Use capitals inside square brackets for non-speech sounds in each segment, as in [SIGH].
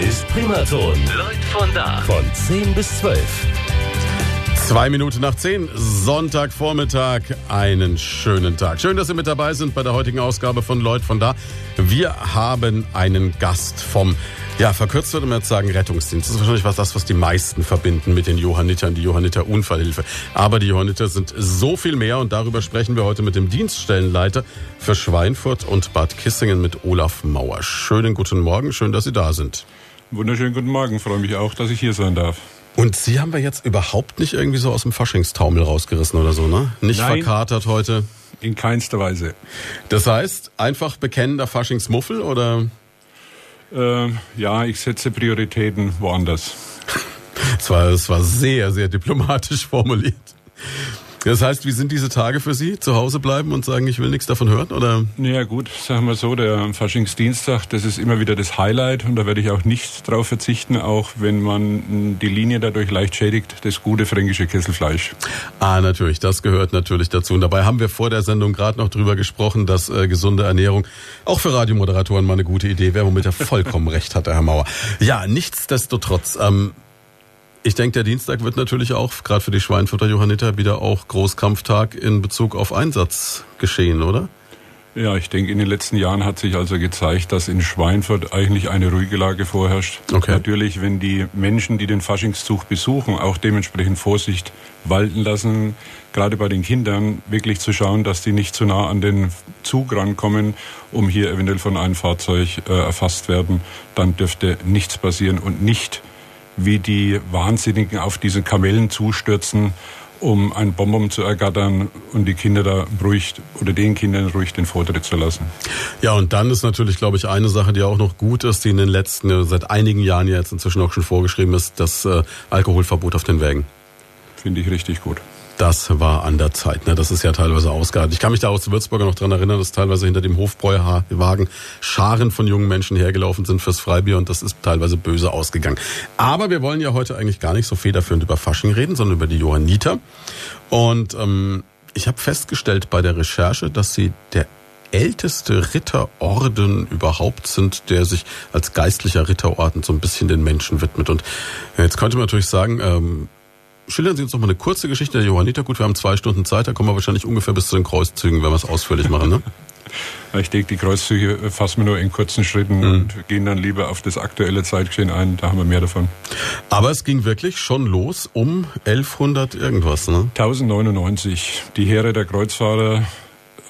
Ist Primaton. Leute von da. Von 10 bis 12. Zwei Minuten nach zehn, Sonntagvormittag, einen schönen Tag. Schön, dass Sie mit dabei sind bei der heutigen Ausgabe von Leut von da. Wir haben einen Gast vom, ja, verkürzt würde man jetzt sagen, Rettungsdienst. Das ist wahrscheinlich was das, was die meisten verbinden mit den Johannitern, die Johanniter Unfallhilfe. Aber die Johanniter sind so viel mehr und darüber sprechen wir heute mit dem Dienststellenleiter für Schweinfurt und Bad Kissingen mit Olaf Mauer. Schönen guten Morgen, schön, dass Sie da sind. Wunderschönen guten Morgen, freue mich auch, dass ich hier sein darf. Und Sie haben wir jetzt überhaupt nicht irgendwie so aus dem Faschingstaumel rausgerissen oder so, ne? Nicht Nein. verkatert heute. In keinster Weise. Das heißt, einfach bekennender Faschingsmuffel oder? Äh, ja, ich setze Prioritäten woanders. [LAUGHS] Es war, es war sehr, sehr diplomatisch formuliert. Das heißt, wie sind diese Tage für Sie? Zu Hause bleiben und sagen, ich will nichts davon hören? Oder? Naja gut, sagen wir so, der Faschingsdienstag, das ist immer wieder das Highlight und da werde ich auch nicht drauf verzichten, auch wenn man die Linie dadurch leicht schädigt, das gute fränkische Kesselfleisch. Ah, natürlich, das gehört natürlich dazu. Und dabei haben wir vor der Sendung gerade noch drüber gesprochen, dass äh, gesunde Ernährung auch für Radiomoderatoren mal eine gute Idee wäre, womit er vollkommen [LAUGHS] recht hat, Herr Mauer. Ja, nichtsdestotrotz, ähm, ich denke, der Dienstag wird natürlich auch, gerade für die Schweinfurter Johanniter, wieder auch Großkampftag in Bezug auf Einsatz geschehen, oder? Ja, ich denke, in den letzten Jahren hat sich also gezeigt, dass in Schweinfurt eigentlich eine ruhige Lage vorherrscht. Okay. Natürlich, wenn die Menschen, die den Faschingszug besuchen, auch dementsprechend Vorsicht walten lassen, gerade bei den Kindern, wirklich zu schauen, dass die nicht zu nah an den Zug rankommen, um hier eventuell von einem Fahrzeug äh, erfasst werden, dann dürfte nichts passieren und nicht wie die Wahnsinnigen auf diese Kamellen zustürzen, um ein Bonbon zu ergattern und die Kinder da ruhig oder den Kindern ruhig den Vortritt zu lassen. Ja, und dann ist natürlich, glaube ich, eine Sache, die auch noch gut ist, die in den letzten, seit einigen Jahren ja jetzt inzwischen auch schon vorgeschrieben ist, das äh, Alkoholverbot auf den Wägen. Finde ich richtig gut. Das war an der Zeit. Ne? Das ist ja teilweise ausgeartet. Ich kann mich da aus Würzburger noch dran erinnern, dass teilweise hinter dem Hofbräuwagen Scharen von jungen Menschen hergelaufen sind fürs Freibier und das ist teilweise böse ausgegangen. Aber wir wollen ja heute eigentlich gar nicht so federführend über Fasching reden, sondern über die Johanniter. Und ähm, ich habe festgestellt bei der Recherche, dass sie der älteste Ritterorden überhaupt sind, der sich als geistlicher Ritterorden so ein bisschen den Menschen widmet. Und jetzt könnte man natürlich sagen, ähm, schildern Sie uns noch mal eine kurze Geschichte der Johanniter. Gut, wir haben zwei Stunden Zeit, da kommen wir wahrscheinlich ungefähr bis zu den Kreuzzügen, wenn wir es ausführlich machen, ne? [LAUGHS] Ich denke, die Kreuzzüge fassen wir nur in kurzen Schritten Mhm. und gehen dann lieber auf das aktuelle Zeitgeschehen ein. Da haben wir mehr davon. Aber es ging wirklich schon los um 1100 irgendwas, ne? 1099. Die Heere der Kreuzfahrer,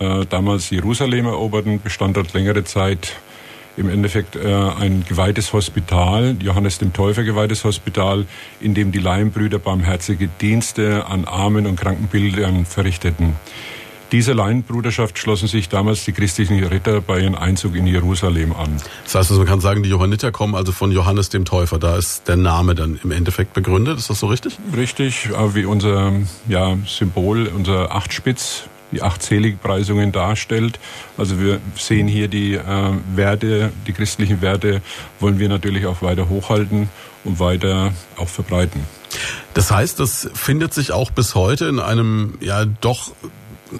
äh, damals Jerusalem eroberten, bestand dort längere Zeit im Endeffekt äh, ein geweihtes Hospital, Johannes dem Täufer geweihtes Hospital, in dem die Laienbrüder barmherzige Dienste an armen und kranken Bildern verrichteten. Dieser Laienbruderschaft schlossen sich damals die christlichen Ritter bei ihrem Einzug in Jerusalem an. Das heißt, also man kann sagen, die Johanniter kommen also von Johannes dem Täufer. Da ist der Name dann im Endeffekt begründet. Ist das so richtig? Richtig, äh, wie unser ja, Symbol, unser Achtspitz, die acht Seligpreisungen darstellt. Also wir sehen hier die äh, Werte, die christlichen Werte wollen wir natürlich auch weiter hochhalten und weiter auch verbreiten. Das heißt, das findet sich auch bis heute in einem, ja doch,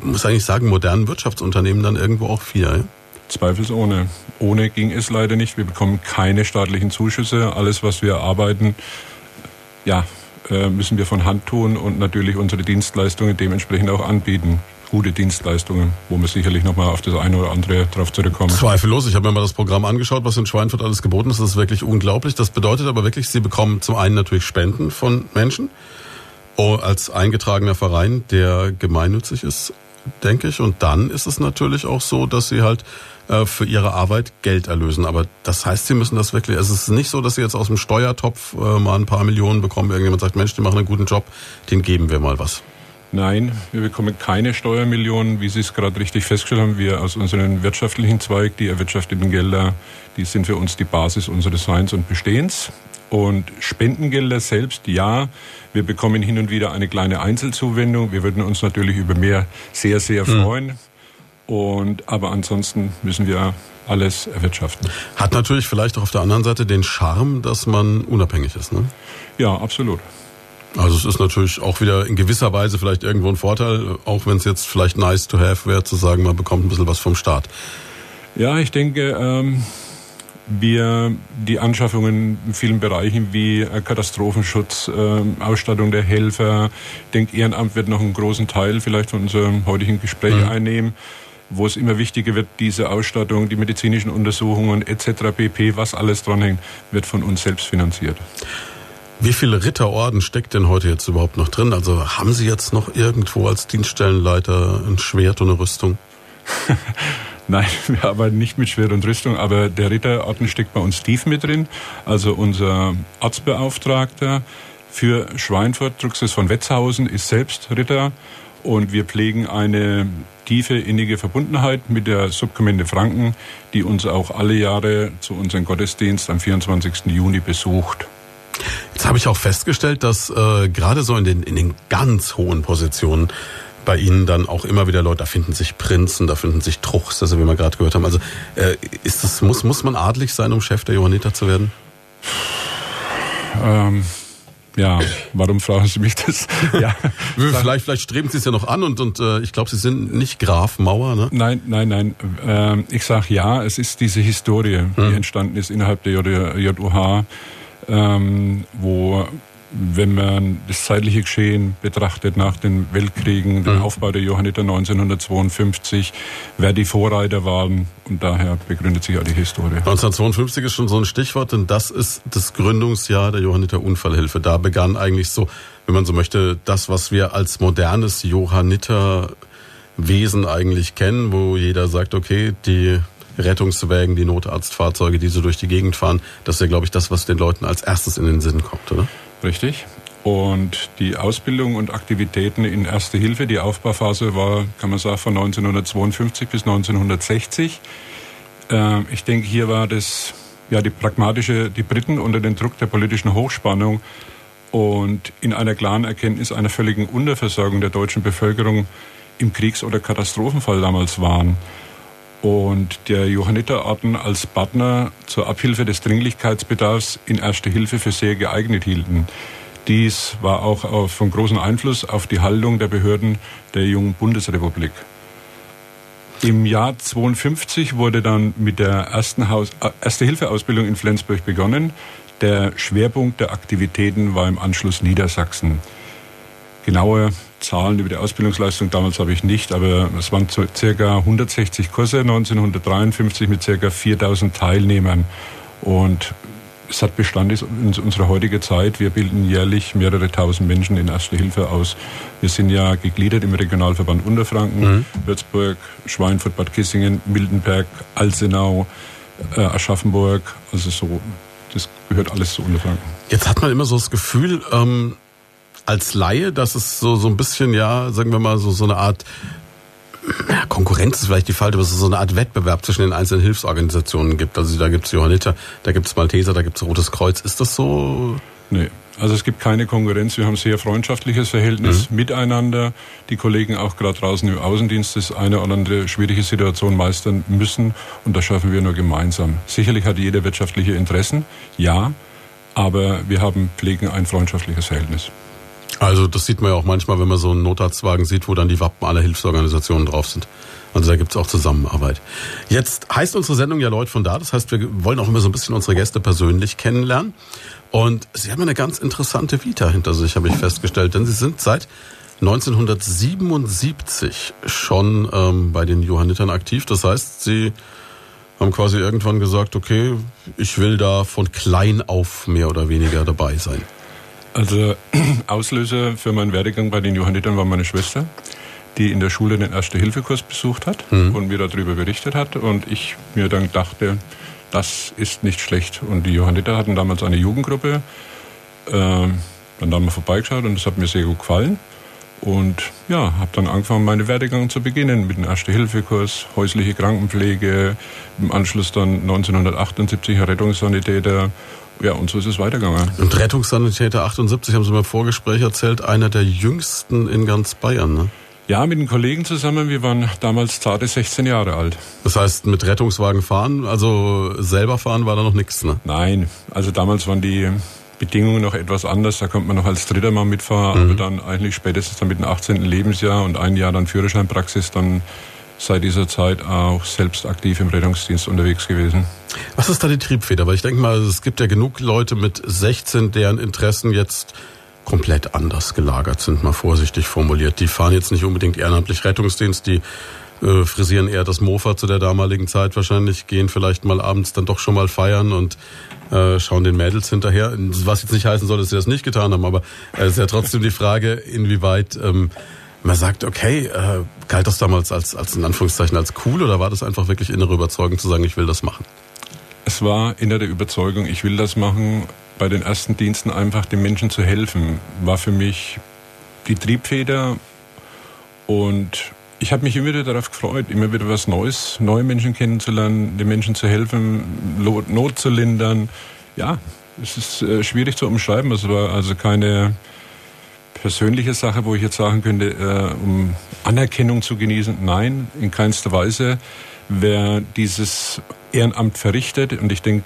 muss eigentlich sagen, modernen Wirtschaftsunternehmen dann irgendwo auch viel. Ja? Zweifelsohne. Ohne ging es leider nicht. Wir bekommen keine staatlichen Zuschüsse. Alles, was wir arbeiten, ja, äh, müssen wir von Hand tun und natürlich unsere Dienstleistungen dementsprechend auch anbieten. Gute Dienstleistungen, wo wir sicherlich nochmal auf das eine oder andere drauf zurückkommen. Zweifellos. Ich habe mir mal das Programm angeschaut, was in Schweinfurt alles geboten ist. Das ist wirklich unglaublich. Das bedeutet aber wirklich, Sie bekommen zum einen natürlich Spenden von Menschen oh, als eingetragener Verein, der gemeinnützig ist, denke ich. Und dann ist es natürlich auch so, dass Sie halt äh, für Ihre Arbeit Geld erlösen. Aber das heißt, Sie müssen das wirklich, es ist nicht so, dass Sie jetzt aus dem Steuertopf äh, mal ein paar Millionen bekommen. Irgendjemand sagt, Mensch, die machen einen guten Job, den geben wir mal was. Nein, wir bekommen keine Steuermillionen, wie Sie es gerade richtig festgestellt haben. Wir aus unserem wirtschaftlichen Zweig, die erwirtschafteten Gelder, die sind für uns die Basis unseres Seins und Bestehens. Und Spendengelder selbst, ja, wir bekommen hin und wieder eine kleine Einzelzuwendung. Wir würden uns natürlich über mehr sehr, sehr freuen. Und, aber ansonsten müssen wir alles erwirtschaften. Hat natürlich vielleicht auch auf der anderen Seite den Charme, dass man unabhängig ist. Ne? Ja, absolut. Also es ist natürlich auch wieder in gewisser Weise vielleicht irgendwo ein Vorteil, auch wenn es jetzt vielleicht nice to have wäre, zu sagen, man bekommt ein bisschen was vom Staat. Ja, ich denke, ähm, wir die Anschaffungen in vielen Bereichen wie äh, Katastrophenschutz, äh, Ausstattung der Helfer, ich denke, Ehrenamt wird noch einen großen Teil vielleicht von unserem heutigen Gespräch mhm. einnehmen, wo es immer wichtiger wird, diese Ausstattung, die medizinischen Untersuchungen etc. pp., was alles dranhängt, wird von uns selbst finanziert. Wie viele Ritterorden steckt denn heute jetzt überhaupt noch drin? Also haben Sie jetzt noch irgendwo als Dienststellenleiter ein Schwert und eine Rüstung? [LAUGHS] Nein, wir arbeiten nicht mit Schwert und Rüstung, aber der Ritterorden steckt bei uns tief mit drin. Also unser Arztbeauftragter für Schweinfurt, Druckses von Wetzhausen, ist selbst Ritter und wir pflegen eine tiefe, innige Verbundenheit mit der Subkommende Franken, die uns auch alle Jahre zu unserem Gottesdienst am 24. Juni besucht. Jetzt habe ich auch festgestellt, dass äh, gerade so in den, in den ganz hohen Positionen bei Ihnen dann auch immer wieder Leute, da finden sich Prinzen, da finden sich Truchs, also wie wir gerade gehört haben. Also äh, ist das, muss, muss man adlig sein, um Chef der Johanniter zu werden? Ähm, ja, warum fragen Sie mich das? [LAUGHS] ja, [LAUGHS] vielleicht, vielleicht streben Sie es ja noch an und, und äh, ich glaube, Sie sind nicht Graf Mauer, ne? Nein, nein, nein. Ähm, ich sage ja, es ist diese Historie, die hm. entstanden ist innerhalb der JUH, ähm, wo wenn man das zeitliche Geschehen betrachtet nach den Weltkriegen, den mhm. Aufbau der Johanniter 1952, wer die Vorreiter waren und daher begründet sich auch die Historie. 1952 ist schon so ein Stichwort, denn das ist das Gründungsjahr der Johanniter Unfallhilfe. Da begann eigentlich so, wenn man so möchte, das, was wir als modernes Johanniterwesen eigentlich kennen, wo jeder sagt, okay, die Rettungswägen, die Notarztfahrzeuge, die so durch die Gegend fahren, das ist ja, glaube ich, das, was den Leuten als erstes in den Sinn kommt, oder? Richtig. Und die Ausbildung und Aktivitäten in Erste Hilfe, die Aufbauphase war, kann man sagen, von 1952 bis 1960. Äh, ich denke, hier war das, ja, die pragmatische, die Briten unter dem Druck der politischen Hochspannung und in einer klaren Erkenntnis einer völligen Unterversorgung der deutschen Bevölkerung im Kriegs- oder Katastrophenfall damals waren und der Johanniterorden als Partner zur Abhilfe des Dringlichkeitsbedarfs in Erste Hilfe für sehr geeignet hielten. Dies war auch von großem Einfluss auf die Haltung der Behörden der jungen Bundesrepublik. Im Jahr 52 wurde dann mit der ersten äh, Erste-Hilfe-Ausbildung in Flensburg begonnen. Der Schwerpunkt der Aktivitäten war im Anschluss Niedersachsen. Genaue Zahlen über die Ausbildungsleistung damals habe ich nicht, aber es waren circa 160 Kurse 1953 mit circa 4000 Teilnehmern. Und es hat Bestand in unserer heutigen Zeit. Wir bilden jährlich mehrere tausend Menschen in Erste Hilfe aus. Wir sind ja gegliedert im Regionalverband Unterfranken, mhm. Würzburg, Schweinfurt, Bad Kissingen, Mildenberg, Alsenau, äh, Aschaffenburg. Also so, das gehört alles zu Unterfranken. Jetzt hat man immer so das Gefühl, ähm, als Laie, dass es so, so ein bisschen, ja, sagen wir mal, so, so eine Art ja, Konkurrenz ist vielleicht die falsche, aber es ist so eine Art Wettbewerb zwischen den einzelnen Hilfsorganisationen gibt. Also da gibt es Johanniter, da gibt es Malteser, da gibt es Rotes Kreuz. Ist das so? Nee. Also es gibt keine Konkurrenz. Wir haben ein sehr freundschaftliches Verhältnis mhm. miteinander. Die Kollegen auch gerade draußen im Außendienst das eine oder andere schwierige Situation meistern müssen und das schaffen wir nur gemeinsam. Sicherlich hat jeder wirtschaftliche Interessen, ja, aber wir haben pflegen ein freundschaftliches Verhältnis. Also das sieht man ja auch manchmal, wenn man so einen Notarztwagen sieht, wo dann die Wappen aller Hilfsorganisationen drauf sind. Also da gibt's auch Zusammenarbeit. Jetzt heißt unsere Sendung ja Leute von da. Das heißt, wir wollen auch immer so ein bisschen unsere Gäste persönlich kennenlernen. Und Sie haben eine ganz interessante Vita hinter sich, habe ich festgestellt. Denn Sie sind seit 1977 schon ähm, bei den Johannitern aktiv. Das heißt, Sie haben quasi irgendwann gesagt, okay, ich will da von klein auf mehr oder weniger dabei sein. Also [CLEARS THROAT] Auslöser für meinen Werdegang bei den Johannitern war meine Schwester, die in der Schule den Erste-Hilfe-Kurs besucht hat mhm. und mir darüber berichtet hat. Und ich mir dann dachte, das ist nicht schlecht. Und die Johanniter hatten damals eine Jugendgruppe. Äh, dann haben wir vorbeigeschaut und das hat mir sehr gut gefallen. Und ja, habe dann angefangen, meine Werdegang zu beginnen mit dem Erste-Hilfe-Kurs, häusliche Krankenpflege, im Anschluss dann 1978 Rettungssanitäter ja, und so ist es weitergegangen. Und Rettungssanitäter 78, haben Sie mal im Vorgespräch erzählt, einer der jüngsten in ganz Bayern, ne? Ja, mit den Kollegen zusammen. Wir waren damals zarte 16 Jahre alt. Das heißt, mit Rettungswagen fahren, also selber fahren war da noch nichts, ne? Nein, also damals waren die Bedingungen noch etwas anders. Da konnte man noch als dritter Mal mitfahren, mhm. aber dann eigentlich spätestens dann mit dem 18. Lebensjahr und ein Jahr dann Führerscheinpraxis, dann seit dieser Zeit auch selbst aktiv im Rettungsdienst unterwegs gewesen. Was ist da die Triebfeder? Weil ich denke mal, es gibt ja genug Leute mit 16, deren Interessen jetzt komplett anders gelagert sind, mal vorsichtig formuliert. Die fahren jetzt nicht unbedingt ehrenamtlich Rettungsdienst, die äh, frisieren eher das Mofa zu der damaligen Zeit wahrscheinlich, gehen vielleicht mal abends dann doch schon mal feiern und äh, schauen den Mädels hinterher. Was jetzt nicht heißen soll, dass sie das nicht getan haben, aber es äh, ist ja trotzdem die Frage, inwieweit ähm, man sagt, okay, äh, galt das damals als, als in Anführungszeichen als cool oder war das einfach wirklich innere Überzeugung zu sagen, ich will das machen? Es war innere Überzeugung, ich will das machen. Bei den ersten Diensten einfach den Menschen zu helfen, war für mich die Triebfeder und ich habe mich immer wieder darauf gefreut, immer wieder was Neues, neue Menschen kennenzulernen, den Menschen zu helfen, Not zu lindern. Ja, es ist äh, schwierig zu umschreiben. Es war also keine persönliche Sache, wo ich jetzt sagen könnte, äh, um Anerkennung zu genießen. Nein, in keinster Weise. Wer dieses Ehrenamt verrichtet, und ich denke,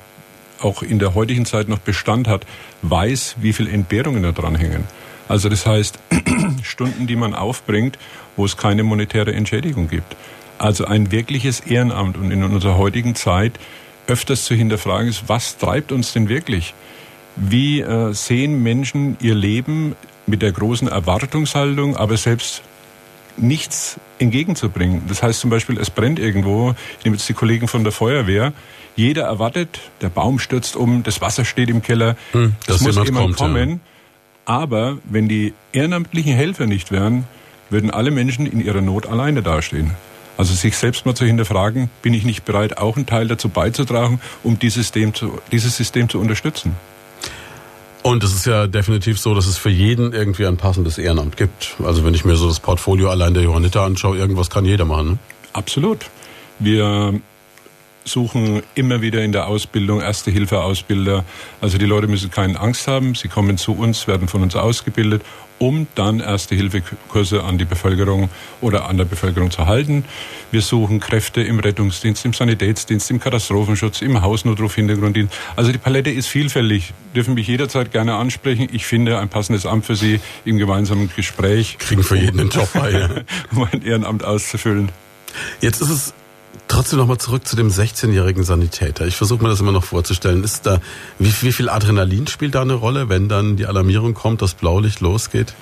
auch in der heutigen Zeit noch Bestand hat, weiß, wie viel Entbehrungen da dran hängen. Also das heißt, [CLEARS THROAT] Stunden, die man aufbringt, wo es keine monetäre Entschädigung gibt. Also ein wirkliches Ehrenamt und in unserer heutigen Zeit öfters zu hinterfragen ist, was treibt uns denn wirklich? Wie äh, sehen Menschen ihr Leben mit der großen Erwartungshaltung, aber selbst nichts entgegenzubringen. Das heißt zum Beispiel, es brennt irgendwo. Ich nehme jetzt die Kollegen von der Feuerwehr. Jeder erwartet, der Baum stürzt um, das Wasser steht im Keller. Hm, das muss jemand kommt, kommen. Ja. Aber wenn die ehrenamtlichen Helfer nicht wären, würden alle Menschen in ihrer Not alleine dastehen. Also sich selbst mal zu hinterfragen, bin ich nicht bereit, auch einen Teil dazu beizutragen, um dieses System zu, dieses System zu unterstützen. Und es ist ja definitiv so, dass es für jeden irgendwie ein passendes Ehrenamt gibt. Also wenn ich mir so das Portfolio allein der Johanniter anschaue, irgendwas kann jeder machen. Ne? Absolut. Wir suchen immer wieder in der Ausbildung Erste-Hilfe-Ausbilder. Also die Leute müssen keine Angst haben. Sie kommen zu uns, werden von uns ausgebildet um dann Erste-Hilfe-Kurse an die Bevölkerung oder an der Bevölkerung zu halten. Wir suchen Kräfte im Rettungsdienst, im Sanitätsdienst, im Katastrophenschutz, im Hausnotruf-Hintergrunddienst. Also die Palette ist vielfältig. Dürfen mich jederzeit gerne ansprechen. Ich finde ein passendes Amt für Sie im gemeinsamen Gespräch. Kriegen für jeden einen Job bei, ja. [LAUGHS] um ein Ehrenamt auszufüllen. Jetzt ist es Trotzdem nochmal zurück zu dem 16-jährigen Sanitäter. Ich versuche mir das immer noch vorzustellen. Ist da, wie, wie viel Adrenalin spielt da eine Rolle, wenn dann die Alarmierung kommt, das Blaulicht losgeht?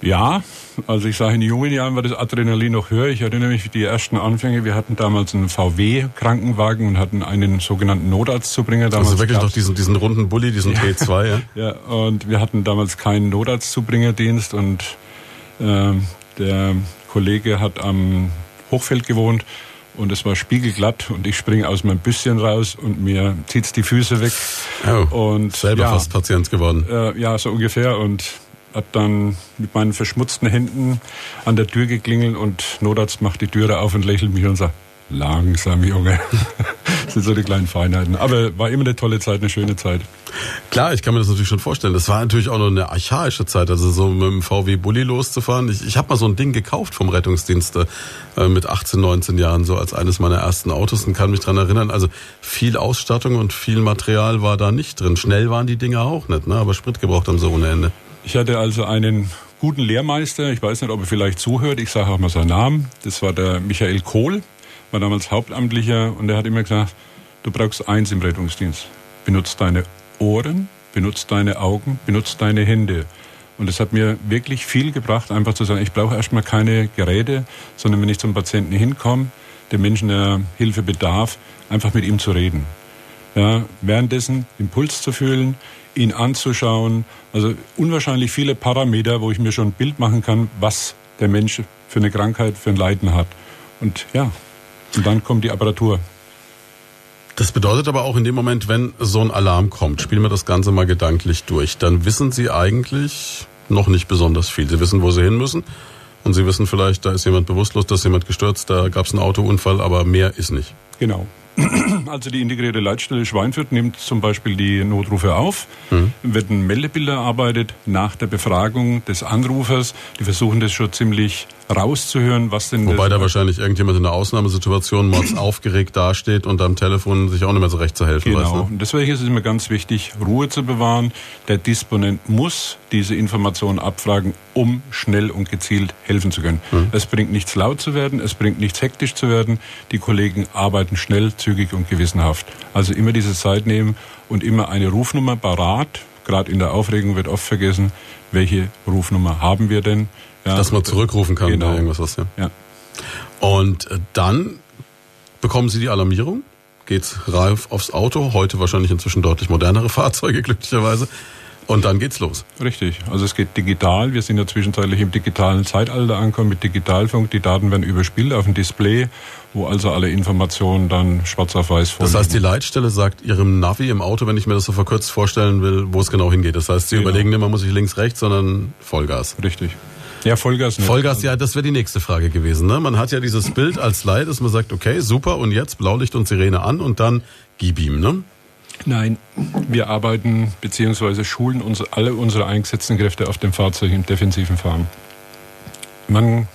Ja, also ich sage, in jungen Jahren war das Adrenalin noch höher. Ich erinnere mich die ersten Anfänge. Wir hatten damals einen VW-Krankenwagen und hatten einen sogenannten Notarztzubringer. Damals also wirklich noch diesen, diesen runden Bulli, diesen ja. T2, ja? [LAUGHS] Ja, und wir hatten damals keinen Notarztzubringerdienst und äh, der Kollege hat am Hochfeld gewohnt und es war spiegelglatt und ich springe aus meinem Büsschen raus und mir zieht's die Füße weg. Oh, und selber ja, fast Patient geworden. Äh, ja, so ungefähr und hat dann mit meinen verschmutzten Händen an der Tür geklingelt und Notarzt macht die Türe auf und lächelt mich und sagt, Langsam, Junge. [LAUGHS] das sind so die kleinen Feinheiten. Aber war immer eine tolle Zeit, eine schöne Zeit. Klar, ich kann mir das natürlich schon vorstellen. Das war natürlich auch noch eine archaische Zeit, also so mit dem VW Bulli loszufahren. Ich, ich habe mal so ein Ding gekauft vom Rettungsdienst äh, mit 18, 19 Jahren, so als eines meiner ersten Autos und kann mich dran erinnern. Also viel Ausstattung und viel Material war da nicht drin. Schnell waren die Dinge auch nicht, ne? aber Sprit gebraucht haben sie ohne Ende. Ich hatte also einen guten Lehrmeister. Ich weiß nicht, ob er vielleicht zuhört. Ich sage auch mal seinen Namen. Das war der Michael Kohl war damals Hauptamtlicher und er hat immer gesagt, du brauchst eins im Rettungsdienst. Benutzt deine Ohren, benutzt deine Augen, benutzt deine Hände. Und es hat mir wirklich viel gebracht, einfach zu sagen, ich brauche erstmal keine Geräte, sondern wenn ich zum Patienten hinkomme, dem Menschen, der Hilfe bedarf, einfach mit ihm zu reden. Ja, währenddessen Impuls zu fühlen, ihn anzuschauen. Also unwahrscheinlich viele Parameter, wo ich mir schon ein Bild machen kann, was der Mensch für eine Krankheit, für ein Leiden hat. Und ja, und dann kommt die Apparatur. Das bedeutet aber auch in dem Moment, wenn so ein Alarm kommt, spielen wir das Ganze mal gedanklich durch, dann wissen Sie eigentlich noch nicht besonders viel. Sie wissen, wo Sie hin müssen und Sie wissen vielleicht, da ist jemand bewusstlos, da ist jemand gestürzt, da gab es einen Autounfall, aber mehr ist nicht. Genau. [CLEARS THROAT] Also die integrierte Leitstelle Schweinfurt nimmt zum Beispiel die Notrufe auf, mhm. wird ein Meldebild erarbeitet nach der Befragung des Anrufers. Die versuchen das schon ziemlich rauszuhören, was denn... Wobei da wahrscheinlich irgendjemand in der Ausnahmesituation mords [CLEARS THROAT] aufgeregt dasteht und am Telefon sich auch nicht mehr so recht zu helfen genau. weiß. Genau. Ne? Und deswegen ist es immer ganz wichtig, Ruhe zu bewahren. Der Disponent muss diese Informationen abfragen, um schnell und gezielt helfen zu können. Mhm. Es bringt nichts laut zu werden, es bringt nichts hektisch zu werden. Die Kollegen arbeiten schnell, zügig und gewissenhaft. Also immer diese Zeit nehmen und immer eine Rufnummer parat. Gerade in der Aufregung wird oft vergessen, welche Rufnummer haben wir denn? Ja, Dass man zurückrufen kann genau. oder irgendwas was, ja. ja. Und äh, dann bekommen Sie die Alarmierung, geht's rauf aufs Auto, heute wahrscheinlich inzwischen deutlich modernere [LAUGHS] Fahrzeuge glücklicherweise. Und dann geht's los. Richtig. Also es geht digital. Wir sind ja zwischenzeitlich im digitalen Zeitalter angekommen mit Digitalfunk. Die Daten werden überspielt auf dem Display, wo also alle Informationen dann schwarz auf weiß vorliegen. Das heißt, die Leitstelle sagt Ihrem Navi im Auto, wenn ich mir das so verkürzt vorstellen will, wo es genau hingeht. Das heißt, Sie genau. überlegen nicht, man muss ich links, rechts, sondern Vollgas. Richtig. Ja, Vollgas nicht. Vollgas, ja, das wäre die nächste Frage gewesen. Ne? Man hat ja dieses Bild als Leit, dass man sagt, okay, super, und jetzt Blaulicht und Sirene an und dann gib ihm, ne? Nein, wir arbeiten bzw. schulen uns, alle unsere eingesetzten Kräfte auf dem Fahrzeug im defensiven Fahren. Man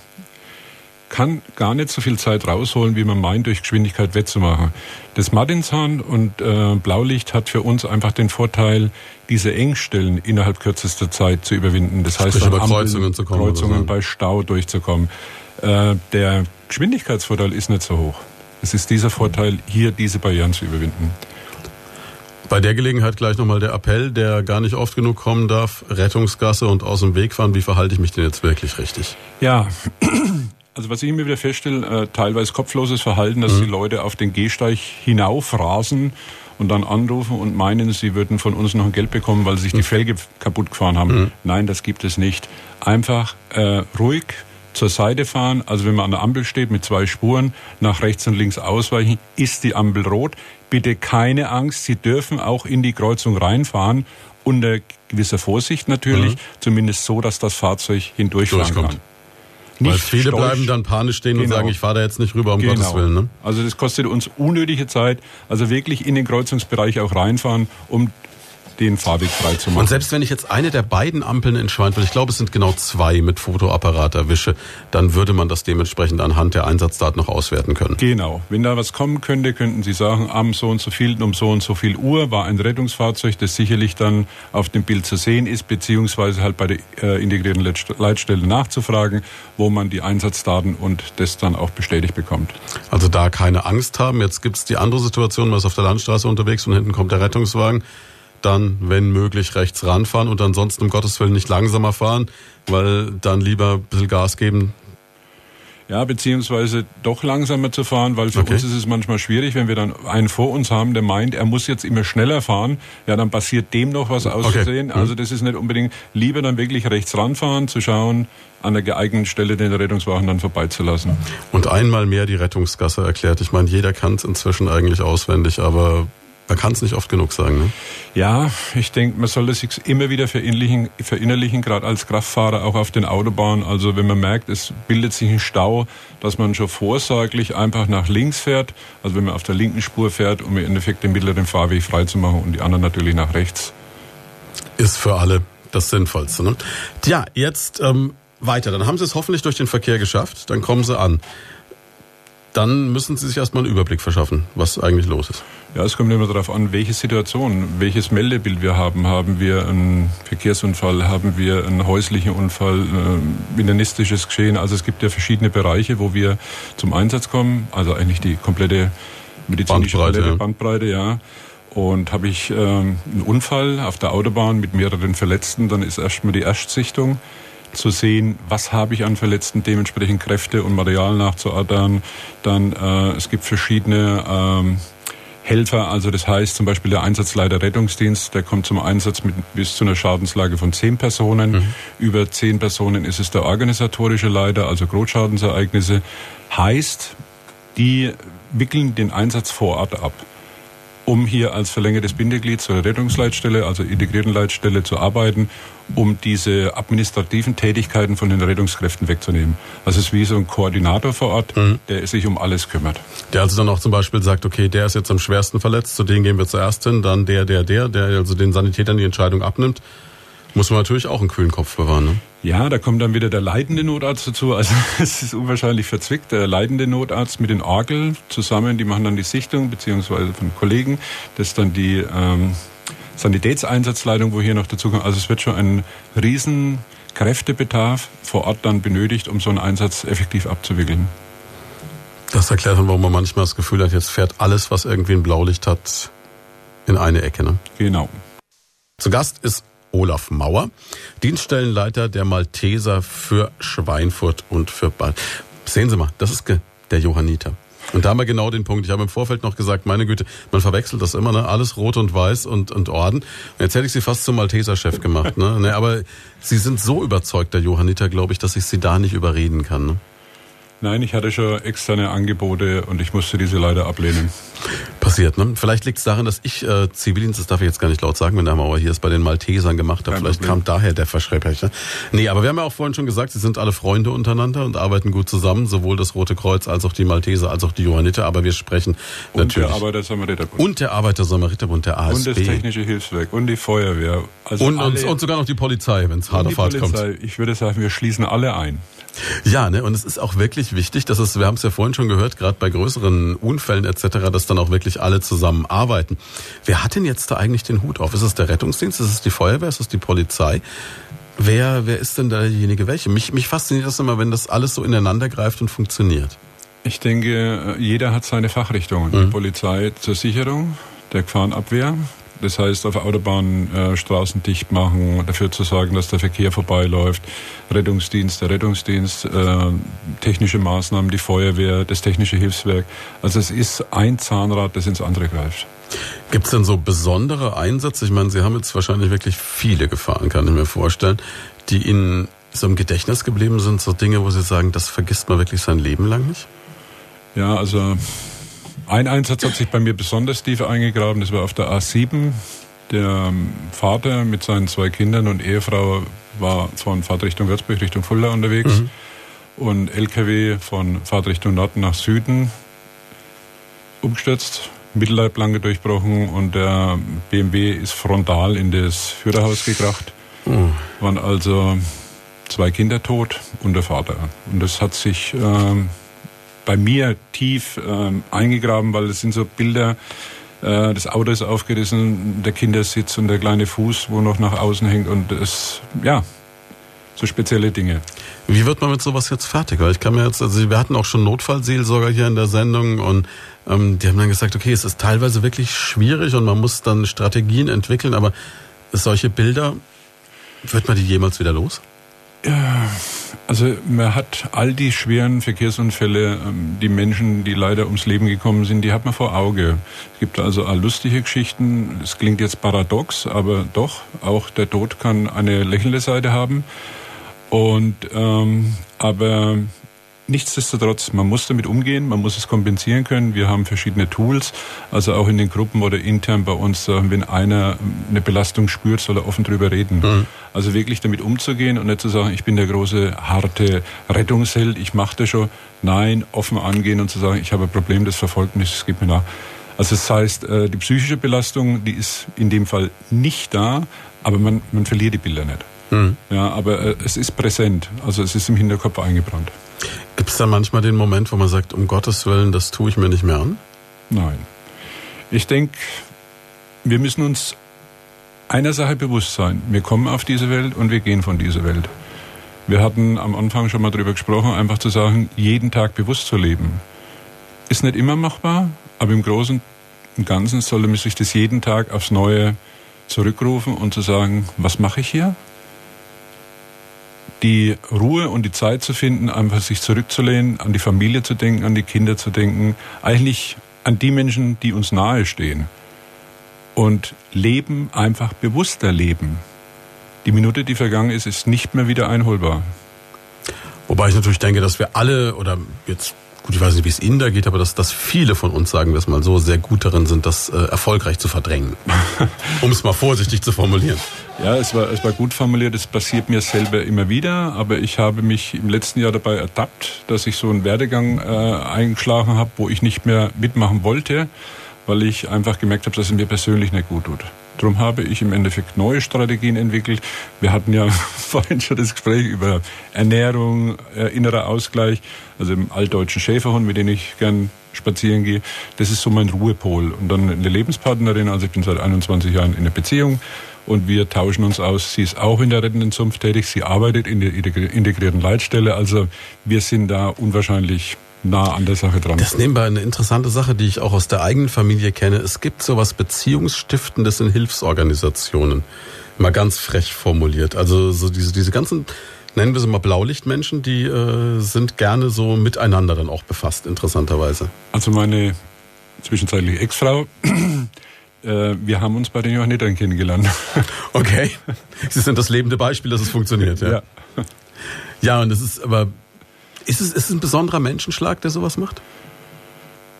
kann gar nicht so viel Zeit rausholen, wie man meint, durch Geschwindigkeit wettzumachen. Das Martinshorn und äh, Blaulicht hat für uns einfach den Vorteil, diese Engstellen innerhalb kürzester Zeit zu überwinden. Das heißt, über Ampeln, Kreuzungen, zu kommen Kreuzungen so. bei Stau durchzukommen. Äh, der Geschwindigkeitsvorteil ist nicht so hoch. Es ist dieser Vorteil, hier diese Barrieren zu überwinden. Bei der Gelegenheit gleich nochmal der Appell, der gar nicht oft genug kommen darf. Rettungsgasse und aus dem Weg fahren. Wie verhalte ich mich denn jetzt wirklich richtig? Ja, [CLEARS THROAT] also was ich immer wieder feststelle, äh, teilweise kopfloses Verhalten, dass mhm. die Leute auf den Gehsteig hinaufrasen und dann anrufen und meinen, sie würden von uns noch ein Geld bekommen, weil sie sich die mhm. Felge kaputt gefahren haben. Mhm. Nein, das gibt es nicht. Einfach äh, ruhig zur Seite fahren. Also wenn man an der Ampel steht mit zwei Spuren, nach rechts und links ausweichen, ist die Ampel rot. Bitte keine Angst, Sie dürfen auch in die Kreuzung reinfahren, unter gewisser Vorsicht natürlich, mhm. zumindest so, dass das Fahrzeug hindurchfahren kann. Nicht Weil viele storch. bleiben dann panisch stehen genau. und sagen, ich fahre da jetzt nicht rüber, um genau. Gottes Willen. Ne? Also das kostet uns unnötige Zeit. Also wirklich in den Kreuzungsbereich auch reinfahren, um den Fahrweg frei zu machen. Und selbst wenn ich jetzt eine der beiden Ampeln in Schweinfurt, ich glaube es sind genau zwei mit Fotoapparat erwische, dann würde man das dementsprechend anhand der Einsatzdaten noch auswerten können. Genau. Wenn da was kommen könnte, könnten Sie sagen, am so und so viel, um so und so viel Uhr war ein Rettungsfahrzeug, das sicherlich dann auf dem Bild zu sehen ist, beziehungsweise halt bei der äh, integrierten Leitstelle nachzufragen, wo man die Einsatzdaten und das dann auch bestätigt bekommt. Also da keine Angst haben. Jetzt gibt es die andere Situation, man ist auf der Landstraße unterwegs und hinten kommt der Rettungswagen dann, wenn möglich, rechts ranfahren und ansonsten um Gottes Willen nicht langsamer fahren, weil dann lieber ein bisschen Gas geben. Ja, beziehungsweise doch langsamer zu fahren, weil für okay. uns ist es manchmal schwierig, wenn wir dann einen vor uns haben, der meint, er muss jetzt immer schneller fahren, ja, dann passiert dem noch was auszusehen. Okay. Mhm. Also das ist nicht unbedingt, lieber dann wirklich rechts ranfahren, zu schauen, an der geeigneten Stelle den Rettungswagen dann vorbeizulassen. Und einmal mehr die Rettungsgasse erklärt. Ich meine, jeder kann es inzwischen eigentlich auswendig, aber man kann es nicht oft genug sagen. Ne? Ja, ich denke, man sollte sich immer wieder verinnerlichen, verinnerlichen gerade als Kraftfahrer auch auf den Autobahnen. Also wenn man merkt, es bildet sich ein Stau, dass man schon vorsorglich einfach nach links fährt. Also wenn man auf der linken Spur fährt, um im Endeffekt den mittleren Fahrweg freizumachen und die anderen natürlich nach rechts. Ist für alle das Sinnvollste. Ne? Tja, jetzt ähm, weiter. Dann haben Sie es hoffentlich durch den Verkehr geschafft. Dann kommen Sie an. Dann müssen Sie sich erstmal einen Überblick verschaffen, was eigentlich los ist. Ja, es kommt immer darauf an, welche Situation, welches Meldebild wir haben. Haben wir einen Verkehrsunfall, haben wir einen häuslichen Unfall, äh, internistisches Geschehen. Also es gibt ja verschiedene Bereiche, wo wir zum Einsatz kommen. Also eigentlich die komplette medizinische Bandbreite, ja. Bandbreite ja. Und habe ich ähm, einen Unfall auf der Autobahn mit mehreren Verletzten, dann ist erstmal die Erstsichtung zu sehen, was habe ich an Verletzten, dementsprechend Kräfte und Material nachzuordern. Dann äh, es gibt verschiedene ähm, Helfer, also das heißt zum Beispiel der Einsatzleiter Rettungsdienst, der kommt zum Einsatz mit bis zu einer Schadenslage von zehn Personen. Mhm. Über zehn Personen ist es der organisatorische Leiter, also Großschadensereignisse. Heißt, die wickeln den Einsatz vor Ort ab um hier als verlängertes Bindeglied zur Rettungsleitstelle, also integrierten Leitstelle zu arbeiten, um diese administrativen Tätigkeiten von den Rettungskräften wegzunehmen. Also es ist wie so ein Koordinator vor Ort, mhm. der sich um alles kümmert. Der also dann auch zum Beispiel sagt, okay, der ist jetzt am schwersten verletzt, zu dem gehen wir zuerst hin, dann der, der, der, der also den Sanitätern die Entscheidung abnimmt. Muss man natürlich auch einen kühlen Kopf bewahren, ne? Ja, da kommt dann wieder der leitende Notarzt dazu. Also [LAUGHS] es ist unwahrscheinlich verzwickt. Der leitende Notarzt mit den Orgel zusammen, die machen dann die Sichtung, beziehungsweise von Kollegen. Das ist dann die ähm, Sanitätseinsatzleitung, wo hier noch dazu kommt. Also es wird schon ein riesen Kräftebedarf vor Ort dann benötigt, um so einen Einsatz effektiv abzuwickeln. Das erklärt dann, warum man manchmal das Gefühl hat, jetzt fährt alles, was irgendwie ein Blaulicht hat, in eine Ecke. Ne? Genau. Zu Gast ist Olaf Mauer, Dienststellenleiter der Malteser für Schweinfurt und für Bad. Sehen Sie mal, das ist der Johanniter. Und da haben wir genau den Punkt. Ich habe im Vorfeld noch gesagt, meine Güte, man verwechselt das immer, ne? Alles rot und weiß und, und Orden. Und jetzt hätte ich sie fast zum Malteser-Chef gemacht, ne? ne? Aber Sie sind so überzeugt, der Johanniter, glaube ich, dass ich Sie da nicht überreden kann, ne? Nein, ich hatte schon externe Angebote und ich musste diese leider ablehnen. Passiert, ne? Vielleicht liegt es daran, dass ich äh, Zivildienst, das darf ich jetzt gar nicht laut sagen, wenn der Mauer hier ist, bei den Maltesern gemacht habe. Vielleicht Problem. kam daher der Verschreibrecher. Nee, aber wir haben ja auch vorhin schon gesagt, sie sind alle Freunde untereinander und arbeiten gut zusammen, sowohl das Rote Kreuz als auch die Malteser, als auch die Johanniter, aber wir sprechen und natürlich... Und der Arbeiter-Samariterbund. Und der Arbeiter-Samariterbund, der ASB. Und das Technische Hilfswerk und die Feuerwehr. Also und, und, und sogar noch die Polizei, wenn es hart auf hart kommt. Ich würde sagen, wir schließen alle ein. Ja, ne, und es ist auch wirklich wichtig, dass es, wir haben es ja vorhin schon gehört, gerade bei größeren Unfällen etc., dass dann auch wirklich alle zusammen arbeiten. Wer hat denn jetzt da eigentlich den Hut auf? Ist es der Rettungsdienst? Ist es die Feuerwehr? Ist es die Polizei? Wer, wer ist denn da derjenige welche? Mich, mich fasziniert das immer, wenn das alles so ineinander greift und funktioniert. Ich denke, jeder hat seine Fachrichtung. Mhm. Die Polizei zur Sicherung, der Gefahrenabwehr, das heißt, auf Autobahnen äh, Straßen dicht machen, dafür zu sorgen, dass der Verkehr vorbeiläuft, Rettungsdienst, der Rettungsdienst, äh, technische Maßnahmen, die Feuerwehr, das technische Hilfswerk. Also es ist ein Zahnrad, das ins andere greift. Gibt es denn so besondere Einsätze? Ich meine, Sie haben jetzt wahrscheinlich wirklich viele Gefahren, kann ich mir vorstellen, die Ihnen so im Gedächtnis geblieben sind, so Dinge, wo Sie sagen, das vergisst man wirklich sein Leben lang nicht? Ja, also ein Einsatz hat sich bei mir besonders tief eingegraben, das war auf der A7. Der ähm, Vater mit seinen zwei Kindern und Ehefrau war von Fahrtrichtung Würzburg Richtung Fulda unterwegs mhm. und LKW von Fahrtrichtung Norden nach Süden umgestürzt, Mittelleiblange durchbrochen und der BMW ist frontal in das Führerhaus gekracht. Mhm. Waren also zwei Kinder tot und der Vater. Und das hat sich ähm, bei mir tief ähm, eingegraben, weil es sind so Bilder, äh, das Auto ist aufgerissen, der Kindersitz und der kleine Fuß, wo noch nach außen hängt und es, ja, so spezielle Dinge. Wie wird man mit sowas jetzt fertig? Weil ich kann mir jetzt, also wir hatten auch schon Notfallseelsorger hier in der Sendung und ähm, die haben dann gesagt, okay, es ist teilweise wirklich schwierig und man muss dann Strategien entwickeln, aber solche Bilder, wird man die jemals wieder los? Ja, also man hat all die schweren Verkehrsunfälle, ähm, die Menschen, die leider ums Leben gekommen sind, die hat man vor Auge. Es gibt also all lustige Geschichten. Es klingt jetzt paradox, aber doch, auch der Tod kann eine lächelnde Seite haben. Und ähm, aber Nichtsdestotrotz, man muss damit umgehen, man muss es kompensieren können. Wir haben verschiedene Tools, also auch in den Gruppen oder intern bei uns, wenn einer eine Belastung spürt, soll er offen drüber reden. Mhm. Also wirklich damit umzugehen und nicht zu sagen, ich bin der große, harte Rettungsheld, ich mache das schon. Nein, offen angehen und zu sagen, ich habe ein Problem, das verfolgt mich, das gibt mir nach. Also das heißt, äh, die psychische Belastung, die ist in dem Fall nicht da, aber man, man verliert die Bilder nicht. Mhm. Ja, aber äh, es ist präsent, also es ist im Hinterkopf eingebrannt. Gibt es da manchmal den Moment, wo man sagt, um Gottes Willen, das tue ich mir nicht mehr an? Nein. Ich denke, wir müssen uns einer Sache bewusst sein. Wir kommen auf diese Welt und wir gehen von dieser Welt. Wir hatten am Anfang schon mal darüber gesprochen, einfach zu sagen, jeden Tag bewusst zu leben. Ist nicht immer machbar, aber im Großen und Ganzen sollte man sich das jeden Tag aufs Neue zurückrufen und zu sagen, was mache ich hier? Die Ruhe und die Zeit zu finden, einfach sich zurückzulehnen, an die Familie zu denken, an die Kinder zu denken, eigentlich an die Menschen, die uns nahe stehen. Und Leben einfach bewusster leben. Die Minute, die vergangen ist, ist nicht mehr wieder einholbar. Wobei ich natürlich denke, dass wir alle, oder jetzt gut, ich weiß nicht, wie es Ihnen da geht, aber dass, dass viele von uns, sagen wir es mal so, sehr gut darin sind, das äh, erfolgreich zu verdrängen. [LAUGHS] um es mal vorsichtig zu formulieren. Ja, es war, es war gut formuliert, es passiert mir selber immer wieder, aber ich habe mich im letzten Jahr dabei ertappt, dass ich so einen Werdegang äh, eingeschlagen habe, wo ich nicht mehr mitmachen wollte, weil ich einfach gemerkt habe, dass es mir persönlich nicht gut tut. Darum habe ich im Endeffekt neue Strategien entwickelt. Wir hatten ja [LAUGHS] vorhin schon das Gespräch über Ernährung, äh, innerer Ausgleich, also im altdeutschen Schäferhund, mit dem ich gern spazieren gehe. Das ist so mein Ruhepol. Und dann eine Lebenspartnerin, also ich bin seit 21 Jahren in einer Beziehung und wir tauschen uns aus. Sie ist auch in der rettenden Zunft tätig, sie arbeitet in der integrierten Leitstelle. Also wir sind da unwahrscheinlich nah an der Sache dran. Das nebenbei eine interessante Sache, die ich auch aus der eigenen Familie kenne. Es gibt sowas Beziehungsstiftendes in Hilfsorganisationen. Mal ganz frech formuliert. Also so diese, diese ganzen, nennen wir sie mal Blaulichtmenschen, die äh, sind gerne so miteinander dann auch befasst, interessanterweise. Also meine zwischenzeitliche Ex-Frau, wir haben uns bei den Johannitern kennengelernt. [LAUGHS] Okay. Sie sind das lebende Beispiel, dass es funktioniert, ja. Ja, ja und es ist aber ist es, ist es ein besonderer Menschenschlag, der sowas macht?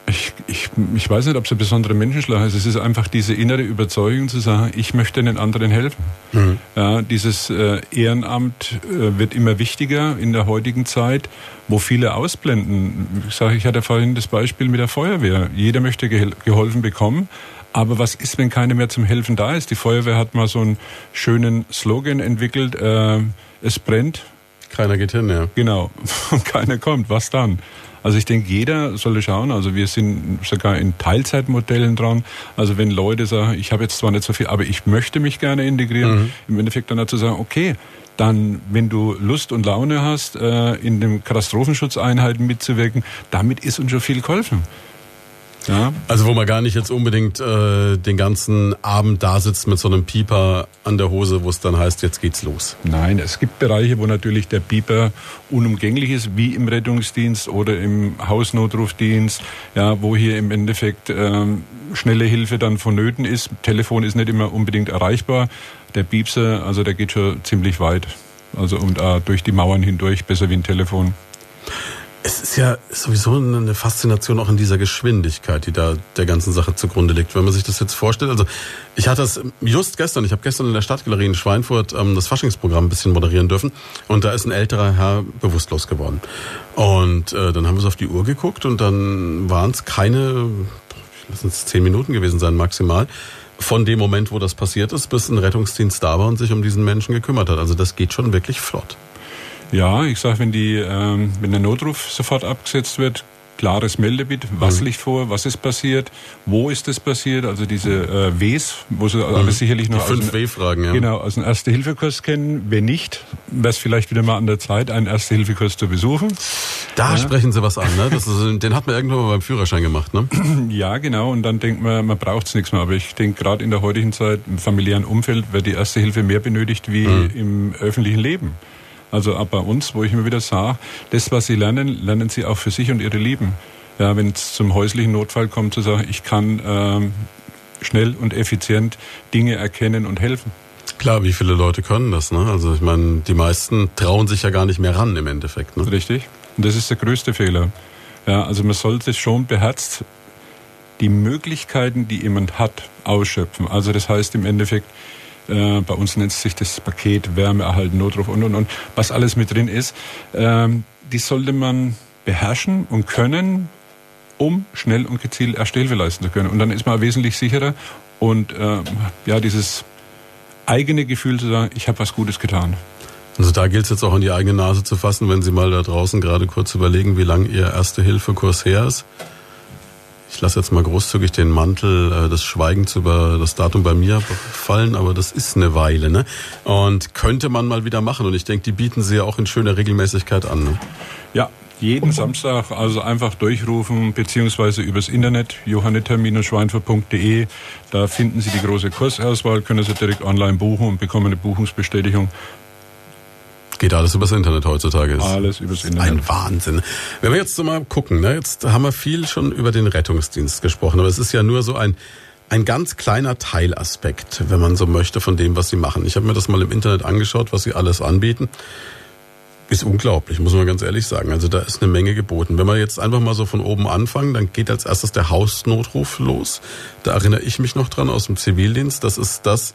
Ich, ich, ich weiß nicht, ob es ein besonderer Menschenschlag ist. Es ist einfach diese innere Überzeugung zu sagen, ich möchte den anderen helfen. Mhm. Ja, dieses äh, Ehrenamt äh, wird immer wichtiger in der heutigen Zeit, wo viele ausblenden. Ich sage, ich hatte vorhin das Beispiel mit der Feuerwehr. Jeder möchte geholfen bekommen. Aber was ist, wenn keiner mehr zum Helfen da ist? Die Feuerwehr hat mal so einen schönen Slogan entwickelt. Äh, es brennt, keiner geht hin, ja. Genau. [LAUGHS] Und keiner kommt. Was dann? Also ich denke, jeder sollte schauen. Also wir sind sogar in Teilzeitmodellen dran. Also wenn Leute sagen, ich habe jetzt zwar nicht so viel, aber ich möchte mich gerne integrieren, mhm. im Endeffekt dann dazu sagen, okay, dann, wenn du Lust und Laune hast, äh, in den Katastrophenschutzeinheiten mitzuwirken, damit ist uns schon viel geholfen. Ja. Also wo man gar nicht jetzt unbedingt äh, den ganzen Abend da sitzt mit so einem Pieper an der Hose, wo es dann heißt, jetzt geht's los. Nein, es gibt Bereiche, wo natürlich der Pieper unumgänglich ist, wie im Rettungsdienst oder im Hausnotrufdienst, ja, wo hier im Endeffekt ähm, schnelle Hilfe dann vonnöten ist. Telefon ist nicht immer unbedingt erreichbar. Der Piepser, also der geht schon ziemlich weit. Also und äh, durch die Mauern hindurch, besser wie ein Telefon. Es ist ja sowieso eine Faszination auch in dieser Geschwindigkeit, die da der ganzen Sache zugrunde liegt. Wenn man sich das jetzt vorstellt, also ich hatte das just gestern, ich habe gestern in der Stadtgalerie in Schweinfurt ähm, das Faschingsprogramm ein bisschen moderieren dürfen und da ist ein älterer Herr bewusstlos geworden. Und äh, dann haben wir so auf die Uhr geguckt und dann waren es keine, lass uns zehn Minuten gewesen sein maximal, von dem Moment, wo das passiert ist, bis ein Rettungsdienst da war und sich um diesen Menschen gekümmert hat. Also das geht schon wirklich flott. Ja, ich sage, wenn die, ähm, wenn der Notruf sofort abgesetzt wird, klares Meldebild, was mhm. liegt vor, was ist passiert, wo ist es passiert, also diese äh, Ws, wo sie mhm. sicherlich noch die fünf W-Fragen, ja. Genau, aus dem Erste-Hilfe-Kurs kennen. Wenn nicht, wäre es vielleicht wieder mal an der Zeit, einen Erste-Hilfe-Kurs zu besuchen. Da ja. sprechen Sie was an, ne? Das ist, den hat man irgendwann mal beim Führerschein gemacht, ne? [CLEARS THROAT] Ja, genau, und dann denkt man, man braucht es nichts mehr. Aber ich denke, gerade in der heutigen Zeit, im familiären Umfeld, wird die Erste Hilfe mehr benötigt wie mhm. im öffentlichen Leben. Also auch bei uns, wo ich immer wieder sage, das, was sie lernen, lernen sie auch für sich und ihre Lieben. Ja, wenn es zum häuslichen Notfall kommt, zu sagen, ich kann ähm, schnell und effizient Dinge erkennen und helfen. Klar, wie viele Leute können das? Ne? Also ich meine, die meisten trauen sich ja gar nicht mehr ran im Endeffekt. Ne? Richtig. Und das ist der größte Fehler. Ja, also man sollte schon beherzt die Möglichkeiten, die jemand hat, ausschöpfen. Also das heißt im Endeffekt, äh, bei uns nennt sich das Paket Wärme erhalten, Notruf und und und, was alles mit drin ist. Ähm, die sollte man beherrschen und können, um schnell und gezielt Hilfe leisten zu können. Und dann ist man wesentlich sicherer und äh, ja, dieses eigene Gefühl zu sagen, ich habe was Gutes getan. Also da gilt es jetzt auch an die eigene Nase zu fassen, wenn Sie mal da draußen gerade kurz überlegen, wie lang Ihr Erste-Hilfe-Kurs her ist ich lasse jetzt mal großzügig den Mantel äh, des Schweigens über das Datum bei mir fallen, aber das ist eine Weile, ne? Und könnte man mal wieder machen. Und ich denke, die bieten sie ja auch in schöner Regelmäßigkeit an. Ne? Ja, jeden Samstag also einfach durchrufen, beziehungsweise übers Internet, johanniter-schweinfurt.de. Da finden Sie die große Kursauswahl, können Sie direkt online buchen und bekommen eine Buchungsbestätigung. Geht alles übers Internet heutzutage. Alles übers Internet. Ein Wahnsinn. Wenn wir jetzt so mal gucken, ne, jetzt haben wir viel schon über den Rettungsdienst gesprochen, aber es ist ja nur so ein, ein ganz kleiner Teilaspekt, wenn man so möchte, von dem, was sie machen. Ich habe mir das mal im Internet angeschaut, was sie alles anbieten. Ist unglaublich, muss man ganz ehrlich sagen. Also da ist eine Menge geboten. Wenn wir jetzt einfach mal so von oben anfangen, dann geht als erstes der Hausnotruf los. Da erinnere ich mich noch dran aus dem Zivildienst. Das ist das,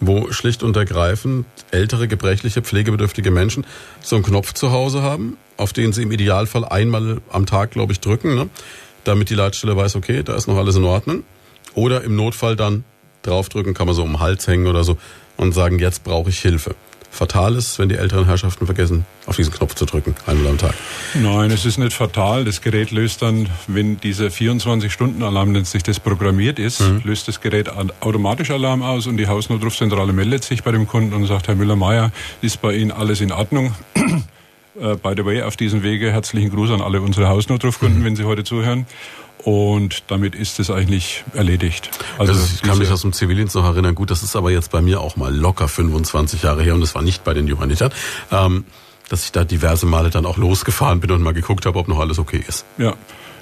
wo schlicht und ergreifend ältere, gebrechliche, pflegebedürftige Menschen so einen Knopf zu Hause haben, auf den sie im Idealfall einmal am Tag, glaube ich, drücken, ne? damit die Leitstelle weiß, okay, da ist noch alles in Ordnung. Oder im Notfall dann draufdrücken, kann man so um den Hals hängen oder so und sagen, jetzt brauche ich Hilfe. Fatal ist, wenn die älteren Herrschaften vergessen, auf diesen Knopf zu drücken, einmal am Tag. Nein, es ist nicht fatal. Das Gerät löst dann, wenn dieser 24-Stunden-Alarm, nennt sich das, programmiert ist, mhm. löst das Gerät automatisch Alarm aus und die Hausnotrufzentrale meldet sich bei dem Kunden und sagt, Herr Müller-Meyer, ist bei Ihnen alles in Ordnung? Uh, [CLEARS THROAT] by the way, auf diesem Wege herzlichen Gruß an alle unsere Hausnotrufkunden, mhm. wenn Sie heute zuhören. Und damit ist es eigentlich erledigt. Also, also ich kann mich aus dem Zivildienst noch erinnern, gut, das ist aber jetzt bei mir auch mal locker 25 Jahre her und das war nicht bei den Johannitern, ähm, dass ich da diverse Male dann auch losgefahren bin und mal geguckt habe, ob noch alles okay ist. Ja,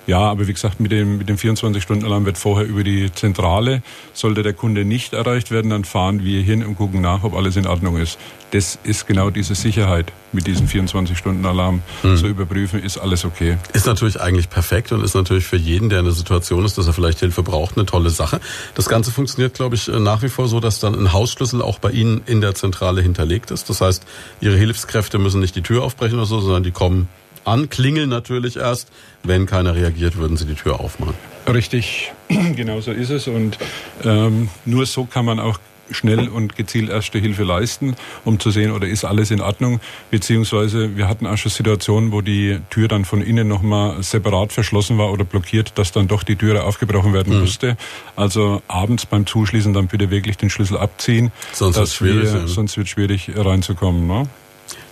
ja, aber wie gesagt, mit dem, mit dem 24-Stunden-Alarm wird vorher über die Zentrale, sollte der Kunde nicht erreicht werden, dann fahren wir hin und gucken nach, ob alles in Ordnung ist. Das ist genau diese Sicherheit, mit diesem 24-Stunden-Alarm hm. zu überprüfen, ist alles okay. Ist natürlich eigentlich perfekt und ist natürlich für jeden, der in der Situation ist, dass er vielleicht Hilfe braucht, eine tolle Sache. Das Ganze funktioniert, glaube ich, nach wie vor so, dass dann ein Hausschlüssel auch bei Ihnen in der Zentrale hinterlegt ist. Das heißt, Ihre Hilfskräfte müssen nicht die Tür aufbrechen oder so, sondern die kommen an, klingeln natürlich erst. Wenn keiner reagiert, würden sie die Tür aufmachen. Richtig, [CLEARS THROAT] genau so ist es. Und ähm, nur so kann man auch schnell und gezielt erste Hilfe leisten, um zu sehen, oder ist alles in Ordnung. Beziehungsweise wir hatten auch schon Situationen, wo die Tür dann von innen nochmal separat verschlossen war oder blockiert, dass dann doch die Türe aufgebrochen werden mhm. musste. Also abends beim Zuschließen dann bitte wirklich den Schlüssel abziehen. Sonst wird es schwierig. Wir, sonst wird schwierig reinzukommen. Ne?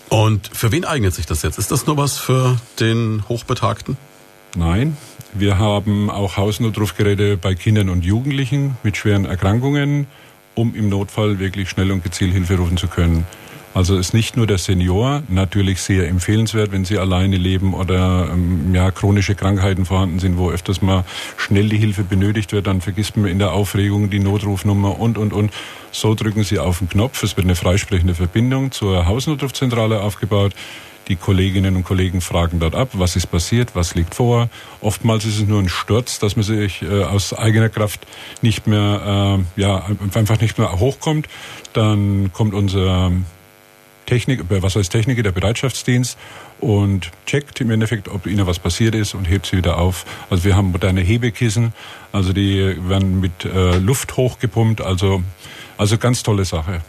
Und für wen eignet sich das jetzt? Ist das nur was für den Hochbetagten? Nein, wir haben auch Hausnotrufgeräte bei Kindern und Jugendlichen mit schweren Erkrankungen, um im Notfall wirklich schnell und gezielt Hilfe rufen zu können. Also ist nicht nur der Senior natürlich sehr empfehlenswert, wenn sie alleine leben oder ähm, ja, chronische Krankheiten vorhanden sind, wo öfters mal schnell die Hilfe benötigt wird, dann vergisst man in der Aufregung die Notrufnummer und, und, und. So drücken Sie auf den Knopf. Es wird eine freisprechende Verbindung zur Hausnotrufzentrale aufgebaut. Die Kolleginnen und Kollegen fragen dort ab, was ist passiert, was liegt vor. Oftmals ist es nur ein Sturz, dass man sich äh, aus eigener Kraft nicht mehr, äh, ja, einfach nicht mehr hochkommt. Dann kommt unser Technik, äh, was heißt Techniker, der Bereitschaftsdienst und checkt im Endeffekt, ob ihnen was passiert ist und hebt sie wieder auf. Also wir haben moderne Hebekissen, also die werden mit äh, Luft hochgepumpt, also, also ganz tolle Sache.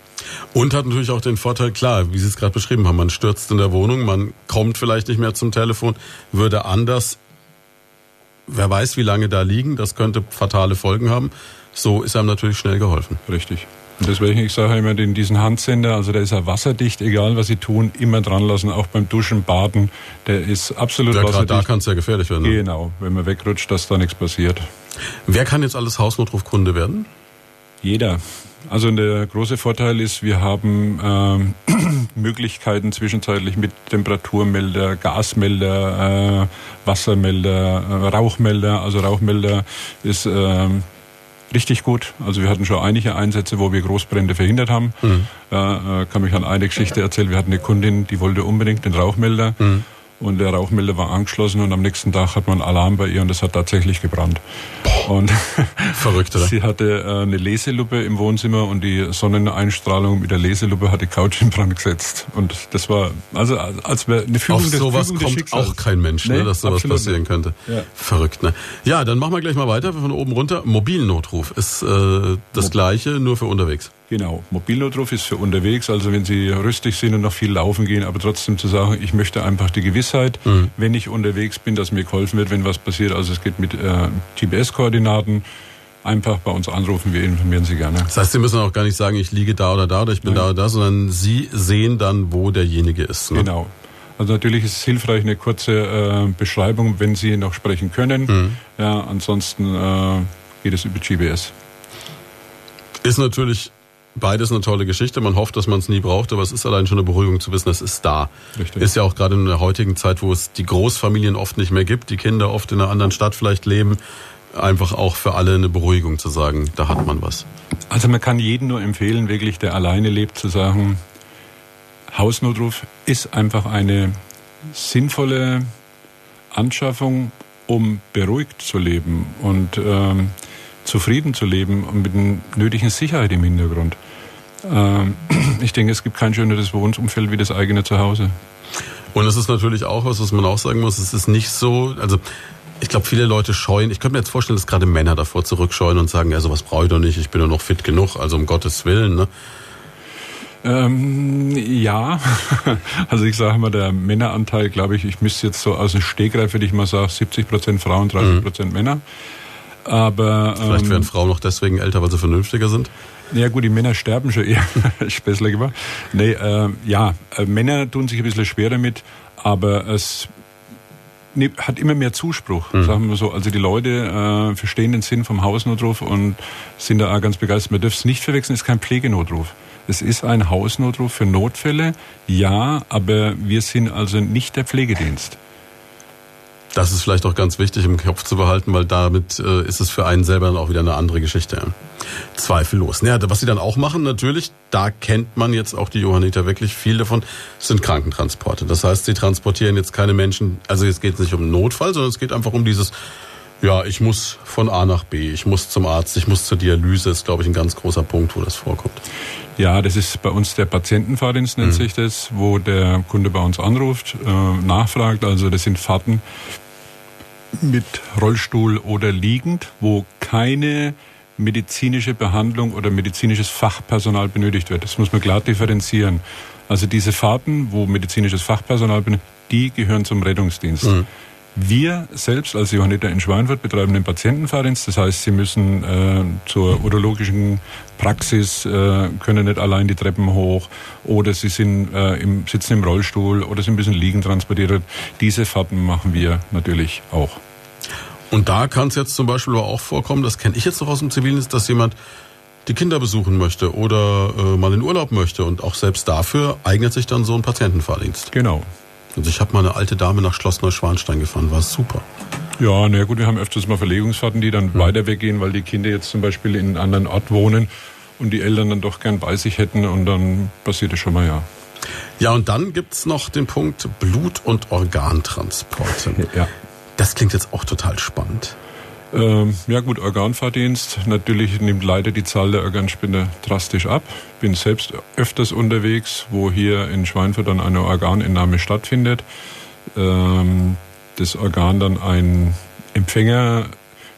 Und hat natürlich auch den Vorteil, klar, wie Sie es gerade beschrieben haben, man stürzt in der Wohnung, man kommt vielleicht nicht mehr zum Telefon, würde anders, wer weiß, wie lange da liegen, das könnte fatale Folgen haben. So ist einem natürlich schnell geholfen. Richtig. Und deswegen, ich sage immer, in diesen Handsender, also der ist ja wasserdicht, egal was Sie tun, immer dran lassen, auch beim Duschen, Baden, der ist absolut ja, wasserdicht. da kann es ja gefährlich werden. Ne? Genau, wenn man wegrutscht, dass da nichts passiert. Wer kann jetzt alles Hausnotrufkunde werden? Jeder. Also der große Vorteil ist, wir haben ähm, [CLEARS THROAT] Möglichkeiten zwischenzeitlich mit Temperaturmelder, Gasmelder, äh, Wassermelder, äh, Rauchmelder. Also Rauchmelder ist ähm, richtig gut. Also wir hatten schon einige Einsätze, wo wir Großbrände verhindert haben. Mhm. Äh, kann mich an eine Geschichte erzählen. Wir hatten eine Kundin, die wollte unbedingt den Rauchmelder. Mhm. Und der Rauchmelder war angeschlossen und am nächsten Tag hat man Alarm bei ihr und es hat tatsächlich gebrannt. Und [LAUGHS] Verrückt, oder? sie hatte äh, eine Leselupe im Wohnzimmer und die Sonneneinstrahlung mit der Leselupe hat die Couch in Brand gesetzt. Und das war, also als wäre eine Fügung Auf des, sowas Fügung kommt auch kein Mensch, ne, nee, dass sowas passieren nicht. könnte. Ja. Verrückt, ne? Ja, dann machen wir gleich mal weiter von oben runter. Mobilnotruf ist äh, das Mo Gleiche, nur für unterwegs. Genau, Mobilnotruf ist für unterwegs, also wenn Sie rüstig sind und noch viel laufen gehen, aber trotzdem zu sagen, ich möchte einfach die Gewissheit, mhm. wenn ich unterwegs bin, dass mir geholfen wird, wenn was passiert. Also es geht mit äh, GPS-Koordinaten. Einfach bei uns anrufen, wir informieren Sie gerne. Das heißt, Sie müssen auch gar nicht sagen, ich liege da oder da oder ich bin Nein. da oder da, sondern Sie sehen dann, wo derjenige ist. Ne? Genau. Also natürlich ist es hilfreich, eine kurze äh, Beschreibung, wenn Sie noch sprechen können. Mhm. Ja, ansonsten äh, geht es über GPS. Ist natürlich beides eine tolle Geschichte. Man hofft, dass man es nie braucht, aber es ist allein schon eine Beruhigung zu wissen, es ist da. Richtig. Ist ja auch gerade in der heutigen Zeit, wo es die Großfamilien oft nicht mehr gibt, die Kinder oft in einer anderen Stadt vielleicht leben, einfach auch für alle eine Beruhigung zu sagen, da hat man was. Also man kann jedem nur empfehlen, wirklich, der alleine lebt, zu sagen, Hausnotruf ist einfach eine sinnvolle Anschaffung, um beruhigt zu leben und ähm, zufrieden zu leben und mit einer nötigen Sicherheit im Hintergrund. Ähm, [CLEARS THROAT] ich denke, es gibt kein schöneres Wohnumfeld wie das eigene Zuhause. Und es ist natürlich auch was, was man auch sagen muss, es ist nicht so, also Ich glaube, viele Leute scheuen. Ich könnte mir jetzt vorstellen, dass gerade Männer davor zurückscheuen und sagen, ja, sowas brauche ich doch nicht, ich bin doch noch fit genug, also um Gottes Willen. Ne? Ähm, ja, [LAUGHS] also ich sage mal, der Männeranteil, glaube ich, ich müsste jetzt so aus dem Stegreif, würde ich mal sagen, 70 Prozent Frauen, 30 Prozent mhm. Männer. Aber vielleicht ähm, werden Frauen noch deswegen älter, weil sie vernünftiger sind. Ja gut, die Männer sterben schon eher. [LAUGHS] Späßler gemacht. Nee, äh, ja, äh, Männer tun sich ein bisschen schwer damit, aber es hat immer mehr Zuspruch, mhm. sagen wir so. Also die Leute äh, verstehen den Sinn vom Hausnotruf und sind da auch ganz begeistert. Man darf es nicht verwechseln, es ist kein Pflegenotruf. Es ist ein Hausnotruf für Notfälle, ja, aber wir sind also nicht der Pflegedienst. Das ist vielleicht auch ganz wichtig im Kopf zu behalten, weil damit äh, ist es für einen selber dann auch wieder eine andere Geschichte. Zweifellos. Ja, was sie dann auch machen, natürlich, da kennt man jetzt auch die Johanniter wirklich viel davon, sind Krankentransporte. Das heißt, sie transportieren jetzt keine Menschen, also jetzt geht es nicht um Notfall, sondern es geht einfach um dieses ja, ich muss von A nach B, ich muss zum Arzt, ich muss zur Dialyse, ist, glaube ich, ein ganz großer Punkt, wo das vorkommt. Ja, das ist bei uns der Patientenfahrdienst, nennt mhm. sich das, wo der Kunde bei uns anruft, äh, nachfragt. Also das sind Fahrten mit Rollstuhl oder liegend, wo keine medizinische Behandlung oder medizinisches Fachpersonal benötigt wird. Das muss man klar differenzieren. Also diese Fahrten, wo medizinisches Fachpersonal benötigt, die gehören zum Rettungsdienst. Mhm. Wir selbst als Johanniter in Schweinfurt betreiben den Patientenfahrdienst. Das heißt, Sie müssen äh, zur urologischen Praxis, äh, können nicht allein die Treppen hoch oder Sie sind äh, im, sitzen im Rollstuhl oder sind ein bisschen liegen transportiert. Diese Fahrten machen wir natürlich auch. Und da kann es jetzt zum Beispiel aber auch vorkommen, das kenne ich jetzt noch aus dem Zivildienst, dass jemand die Kinder besuchen möchte oder äh, mal in Urlaub möchte und auch selbst dafür eignet sich dann so ein Patientenfahrdienst. Genau. Also ich habe mal eine alte Dame nach Schloss Neuschwanstein gefahren, war super. Ja, na gut, wir haben öfters mal Verlegungsfahrten, die dann mhm. weiter weggehen, weil die Kinder jetzt zum Beispiel in einem anderen Ort wohnen und die Eltern dann doch gern bei sich hätten und dann passiert es schon mal, ja. Ja, und dann gibt's noch den Punkt Blut- und Organtransporte. [LAUGHS] Ja. Das klingt jetzt auch total spannend. Ähm, ja gut, Organfahrdienst. Natürlich nimmt leider die Zahl der Organspender drastisch ab. Bin selbst öfters unterwegs, wo hier in Schweinfurt dann eine Organentnahme stattfindet. Ähm, das Organ dann ein Empfänger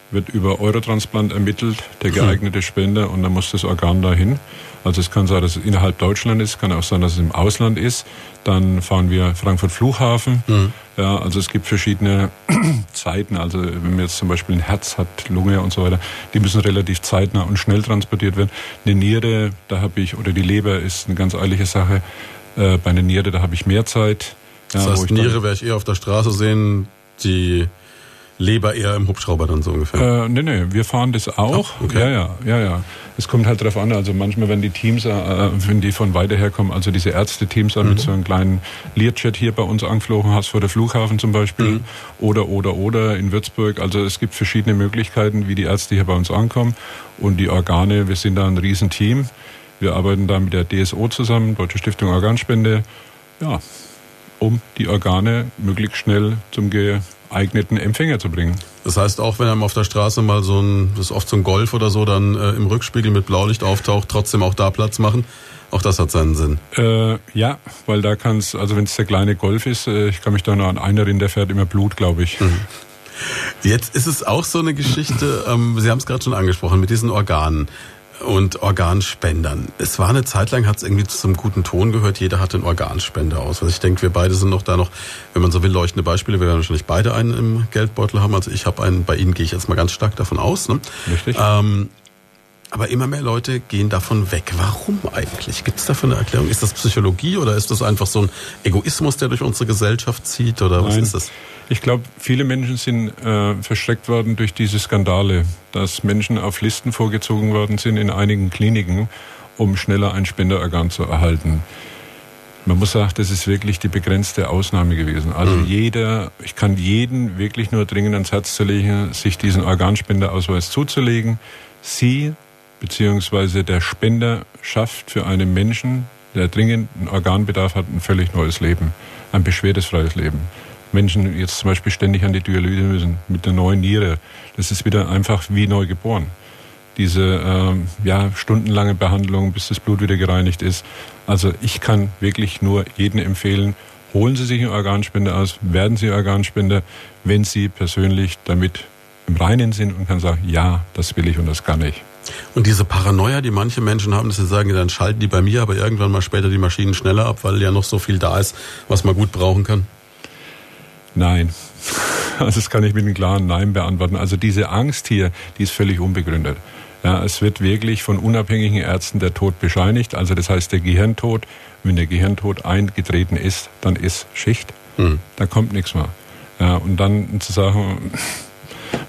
wird über Eurotransplant ermittelt, der hm. geeignete Spender, und dann muss das Organ dahin. Also es kann sein, dass es innerhalb Deutschland ist, kann auch sein, dass es im Ausland ist. Dann fahren wir Frankfurt Flughafen. Mhm. Ja, also es gibt verschiedene [CLEARS THROAT] Zeiten. Also wenn man jetzt zum Beispiel ein Herz hat, Lunge und so weiter, die müssen relativ zeitnah und schnell transportiert werden. Eine Niere, da habe ich, oder die Leber ist eine ganz eilige Sache. Äh, bei einer Niere, da habe ich mehr Zeit. Ja, das heißt, Niere werde ich eher auf der Straße sehen, die Leber eher im Hubschrauber dann so ungefähr? Äh, nee, nee, wir fahren das auch. Ach, okay. Ja, ja, ja, ja. Es kommt halt darauf an, also manchmal, wenn die Teams, äh, wenn die von weiter her kommen, also diese Ärzte-Teams mhm. mit so einem kleinen Learjet hier bei uns angeflogen hast, vor der Flughafen zum Beispiel, mhm. oder, oder, oder in Würzburg. Also es gibt verschiedene Möglichkeiten, wie die Ärzte hier bei uns ankommen. Und die Organe, wir sind da ein Riesenteam. Wir arbeiten da mit der DSO zusammen, Deutsche Stiftung Organspende, ja, um die Organe möglichst schnell zum Ge geeigneten Empfänger zu bringen. Das heißt, auch wenn einem auf der Straße mal so ein, das ist oft so ein Golf oder so, dann äh, im Rückspiegel mit Blaulicht auftaucht, trotzdem auch da Platz machen. Auch das hat seinen Sinn. Äh, ja, weil da kann es, also wenn es der kleine Golf ist, äh, ich kann mich da noch an einer erinnern, der fährt immer Blut, glaube ich. Mhm. Jetzt ist es auch so eine Geschichte, ähm, Sie haben es gerade schon angesprochen, mit diesen Organen und Organspendern. Es war eine Zeit lang, hat es irgendwie zum guten Ton gehört, jeder hatte einen Organspender aus. Also ich denke, wir beide sind noch da noch, wenn man so will, leuchtende Beispiele. Wir werden wahrscheinlich beide einen im Geldbeutel haben. Also ich habe einen, bei Ihnen gehe ich jetzt mal ganz stark davon aus. Ne? Richtig. Ähm, aber immer mehr Leute gehen davon weg. Warum eigentlich? Gibt es dafür eine Erklärung? Ist das Psychologie oder ist das einfach so ein Egoismus, der durch unsere Gesellschaft zieht? Oder was Nein. ist das? Ich glaube, viele Menschen sind äh, verschreckt worden durch diese Skandale, dass Menschen auf Listen vorgezogen worden sind in einigen Kliniken, um schneller ein Spenderorgan zu erhalten. Man muss sagen, das ist wirklich die begrenzte Ausnahme gewesen. Also mhm. jeder, ich kann jeden wirklich nur dringend ans Herz zu legen, sich diesen Organspenderausweis zuzulegen. Sie beziehungsweise der Spender schafft für einen Menschen, der dringend einen Organbedarf hat, ein völlig neues Leben, ein beschwerdesfreies Leben. Menschen jetzt zum Beispiel ständig an die Dialyse müssen mit der neuen Niere. Das ist wieder einfach wie neu geboren. Diese ähm, ja, stundenlange Behandlung, bis das Blut wieder gereinigt ist. Also ich kann wirklich nur jedem empfehlen, holen Sie sich einen Organspender aus, werden Sie Organspender. wenn sie persönlich damit im Reinen sind und kann sagen, ja, das will ich und das kann ich. Und diese Paranoia, die manche Menschen haben, dass sie sagen, dann schalten die bei mir aber irgendwann mal später die Maschinen schneller ab, weil ja noch so viel da ist, was man gut brauchen kann? Nein. [LAUGHS] Also das kann ich mit einem klaren Nein beantworten. Also diese Angst hier, die ist völlig unbegründet. Ja, es wird wirklich von unabhängigen Ärzten der Tod bescheinigt. Also das heißt der Gehirntod. Wenn der Gehirntod eingetreten ist, dann ist Schicht. Mhm. Da kommt nichts mehr. Ja, und dann zu sagen,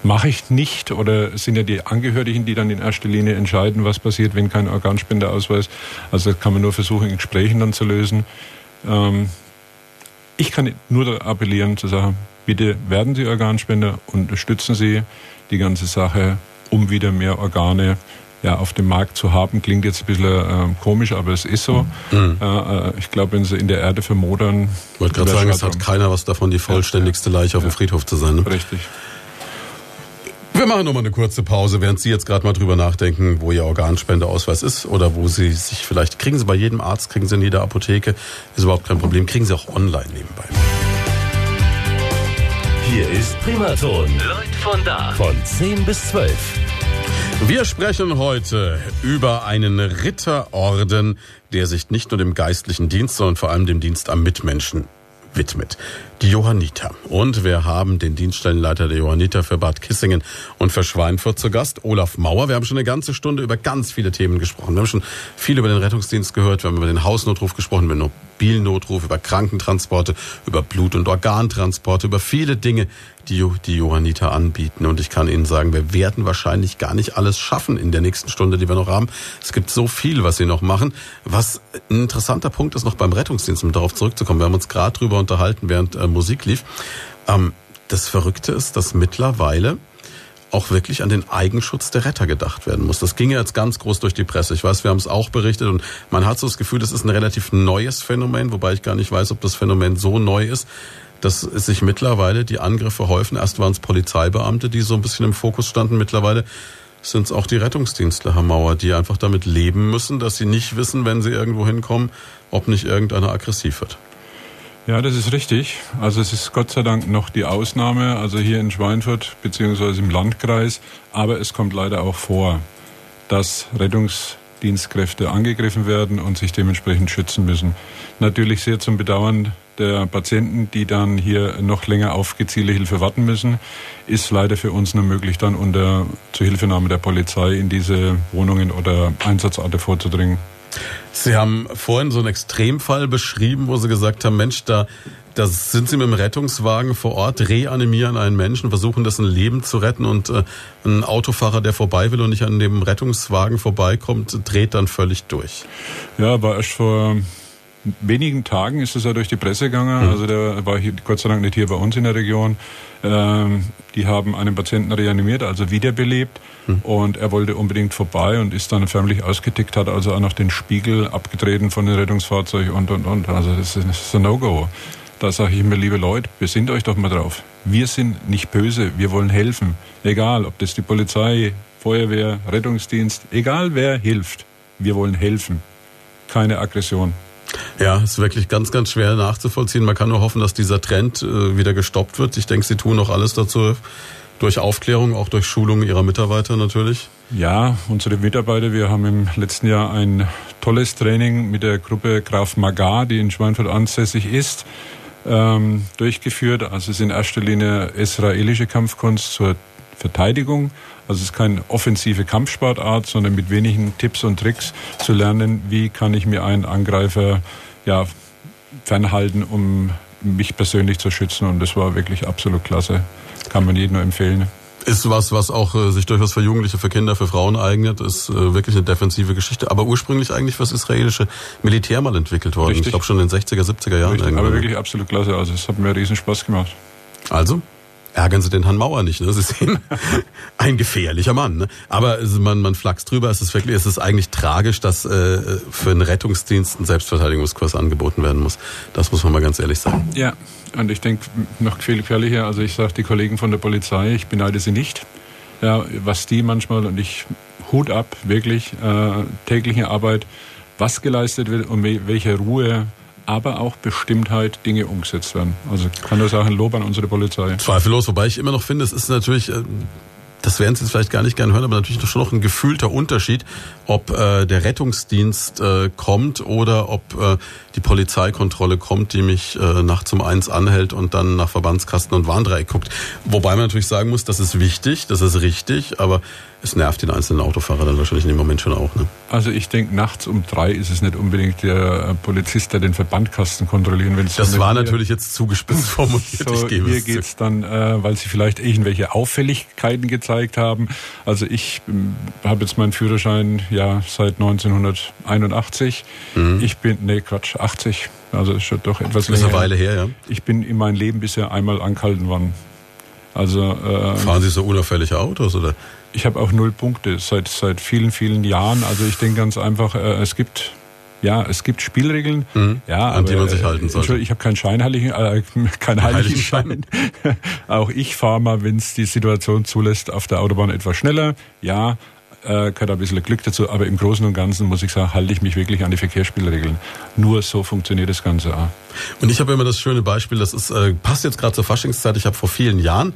mache ich nicht oder sind ja die Angehörigen, die dann in erster Linie entscheiden, was passiert, wenn kein Organspendeausweis. Also das kann man nur versuchen, in Gesprächen dann zu lösen. Ähm, ich kann nur appellieren zu sagen, bitte werden Sie Organspender, unterstützen Sie die ganze Sache, um wieder mehr Organe ja, auf dem Markt zu haben. Klingt jetzt ein bisschen äh, komisch, aber es ist so. Mhm. Äh, ich glaube, wenn sie in der Erde vermodern. Ich wollte gerade sagen, es hat keiner was davon, die vollständigste Leiche ja. auf dem Friedhof zu sein. Ne? Richtig. Wir machen nochmal eine kurze Pause, während Sie jetzt gerade mal drüber nachdenken, wo Ihr Organspendeausweis ist oder wo Sie sich vielleicht, kriegen Sie bei jedem Arzt, kriegen Sie in jeder Apotheke, ist überhaupt kein Problem, kriegen Sie auch online nebenbei. Hier ist Primaton, Leute von da, von 10 bis 12. Wir sprechen heute über einen Ritterorden, der sich nicht nur dem geistlichen Dienst, sondern vor allem dem Dienst am Mitmenschen widmet. Die Johanniter. Und wir haben den Dienststellenleiter der Johanniter für Bad Kissingen und für Schweinfurt zu Gast, Olaf Mauer. Wir haben schon eine ganze Stunde über ganz viele Themen gesprochen. Wir haben schon viel über den Rettungsdienst gehört, wir haben über den Hausnotruf gesprochen, über den Mobilnotruf, über Krankentransporte, über Blut- und Organtransporte, über viele Dinge, die die Johanniter anbieten. Und ich kann Ihnen sagen, wir werden wahrscheinlich gar nicht alles schaffen in der nächsten Stunde, die wir noch haben. Es gibt so viel, was Sie noch machen. Was ein interessanter Punkt ist noch beim Rettungsdienst, um darauf zurückzukommen. Wir haben uns gerade drüber unterhalten, während äh, Musik lief. Ähm, das Verrückte ist, dass mittlerweile auch wirklich an den Eigenschutz der Retter gedacht werden muss. Das ging ja jetzt ganz groß durch die Presse. Ich weiß, wir haben es auch berichtet und man hat so das Gefühl, das ist ein relativ neues Phänomen, wobei ich gar nicht weiß, ob das Phänomen so neu ist, dass sich mittlerweile die Angriffe häufen. Erst waren es Polizeibeamte, die so ein bisschen im Fokus standen. Mittlerweile sind es auch die Rettungsdienstler, Herr Mauer, die einfach damit leben müssen, dass sie nicht wissen, wenn sie irgendwo hinkommen, ob nicht irgendeiner aggressiv wird. Ja, das ist richtig. Also es ist Gott sei Dank noch die Ausnahme, also hier in Schweinfurt beziehungsweise im Landkreis. Aber es kommt leider auch vor, dass Rettungsdienstkräfte angegriffen werden und sich dementsprechend schützen müssen. Natürlich sehr zum Bedauern der Patienten, die dann hier noch länger auf gezielte Hilfe warten müssen, ist leider für uns nur möglich, dann unter Zuhilfenahme der Polizei in diese Wohnungen oder Einsatzorte vorzudringen. Sie haben vorhin so einen Extremfall beschrieben, wo Sie gesagt haben, Mensch, da, da sind Sie mit dem Rettungswagen vor Ort, reanimieren einen Menschen, versuchen dessen Leben zu retten und äh, ein Autofahrer, der vorbei will und nicht an dem Rettungswagen vorbeikommt, dreht dann völlig durch. Ja, war erst vor wenigen Tagen ist es ja durch die Presse gegangen. Mhm. Also der war hier, Gott sei Dank nicht hier bei uns in der Region. Ähm, die haben einen Patienten reanimiert, also wiederbelebt. Mhm. Und er wollte unbedingt vorbei und ist dann förmlich ausgetickt, hat also auch noch den Spiegel abgetreten von dem Rettungsfahrzeug und, und, und. Also das ist, das ist ein No-Go. Da sage ich immer, liebe Leute, besinnt euch doch mal drauf. Wir sind nicht böse, wir wollen helfen. Egal, ob das die Polizei, Feuerwehr, Rettungsdienst, egal wer hilft, wir wollen helfen. Keine Aggression. Ja, ist wirklich ganz, ganz schwer nachzuvollziehen. Man kann nur hoffen, dass dieser Trend äh, wieder gestoppt wird. Ich denke, Sie tun auch alles dazu, durch Aufklärung, auch durch Schulung Ihrer Mitarbeiter natürlich. Ja, unsere Mitarbeiter, wir haben im letzten Jahr ein tolles Training mit der Gruppe Graf Magar, die in Schweinfurt ansässig ist, ähm, durchgeführt. Also es ist in erster Linie israelische Kampfkunst zur Verteidigung. Also es ist keine offensive Kampfsportart, sondern mit wenigen Tipps und Tricks zu lernen, wie kann ich mir einen Angreifer ja, fernhalten, um mich persönlich zu schützen. Und das war wirklich absolut klasse. Kann man jedem nur empfehlen. Ist was, was auch äh, sich durchaus für Jugendliche, für Kinder, für Frauen eignet, ist äh, wirklich eine defensive Geschichte. Aber ursprünglich eigentlich fürs israelische Militär mal entwickelt worden. Richtig. Ich glaube schon in den 60er, 70er Jahren. Richtig, aber wirklich absolut klasse. Also es hat mir riesen Spaß gemacht. Also, ärgern Sie den Herrn Mauer nicht. Ne? Sie sehen, [LAUGHS] ein gefährlicher Mann. Ne? Aber man, man flachst drüber. Es ist wirklich, es ist eigentlich tragisch, dass äh, für einen Rettungsdienst ein Selbstverteidigungskurs angeboten werden muss. Das muss man mal ganz ehrlich sagen. Ja, und ich denke, noch viel gefährlicher, also ich sage die Kollegen von der Polizei, ich beneide sie nicht. Ja, was die manchmal, und ich Hut ab, wirklich, äh, tägliche Arbeit, was geleistet wird und welche Ruhe aber auch Bestimmtheit Dinge umgesetzt werden. Also kann nur sagen, Lob an unsere Polizei. Zweifellos, wobei ich immer noch finde, es ist natürlich äh, das werden Sie jetzt vielleicht gar nicht gerne hören, aber natürlich schon noch ein gefühlter Unterschied, ob äh, der Rettungsdienst äh, kommt oder ob äh, die Polizeikontrolle kommt, die mich äh, nachts um eins anhält und dann nach Verbandskasten und Warndreieck guckt. Wobei man natürlich sagen muss, das ist wichtig, das ist richtig, aber es nervt den einzelnen Autofahrer dann wahrscheinlich in dem Moment schon auch. Ne? Also ich denke, nachts um drei ist es nicht unbedingt der äh, Polizist, der den Verbandkasten kontrollieren will. Das war natürlich jetzt zugespitzt [LAUGHS] formuliert. So, ich gebe hier geht es dann, äh, weil sie vielleicht irgendwelche Auffälligkeiten gezeigt haben. Also ich ähm, habe jetzt meinen Führerschein ja seit 1981. Mhm. Ich bin, nee Quatsch, 80. Also ist schon doch etwas länger. Ist eine Weile her, ja. Ich bin in meinem Leben bisher einmal angehalten worden. Also äh, fahren Sie so unauffällige Autos oder? Ich habe auch null Punkte seit seit vielen vielen Jahren. Also ich denke ganz einfach, äh, es gibt ja, es gibt Spielregeln, mhm, ja, an aber, die man sich halten sollte. Ich habe keinen Scheinheiligen, äh, keinen heiligen Schein. [LAUGHS] auch ich fahre mal, wenn es die Situation zulässt, auf der Autobahn etwas schneller. Ja, äh, gehört ein bisschen Glück dazu, aber im Großen und Ganzen muss ich sagen, halte ich mich wirklich an die Verkehrsspielregeln. Nur so funktioniert das Ganze auch. Und ich habe immer das schöne Beispiel, das ist, äh, passt jetzt gerade zur Faschingszeit, ich habe vor vielen Jahren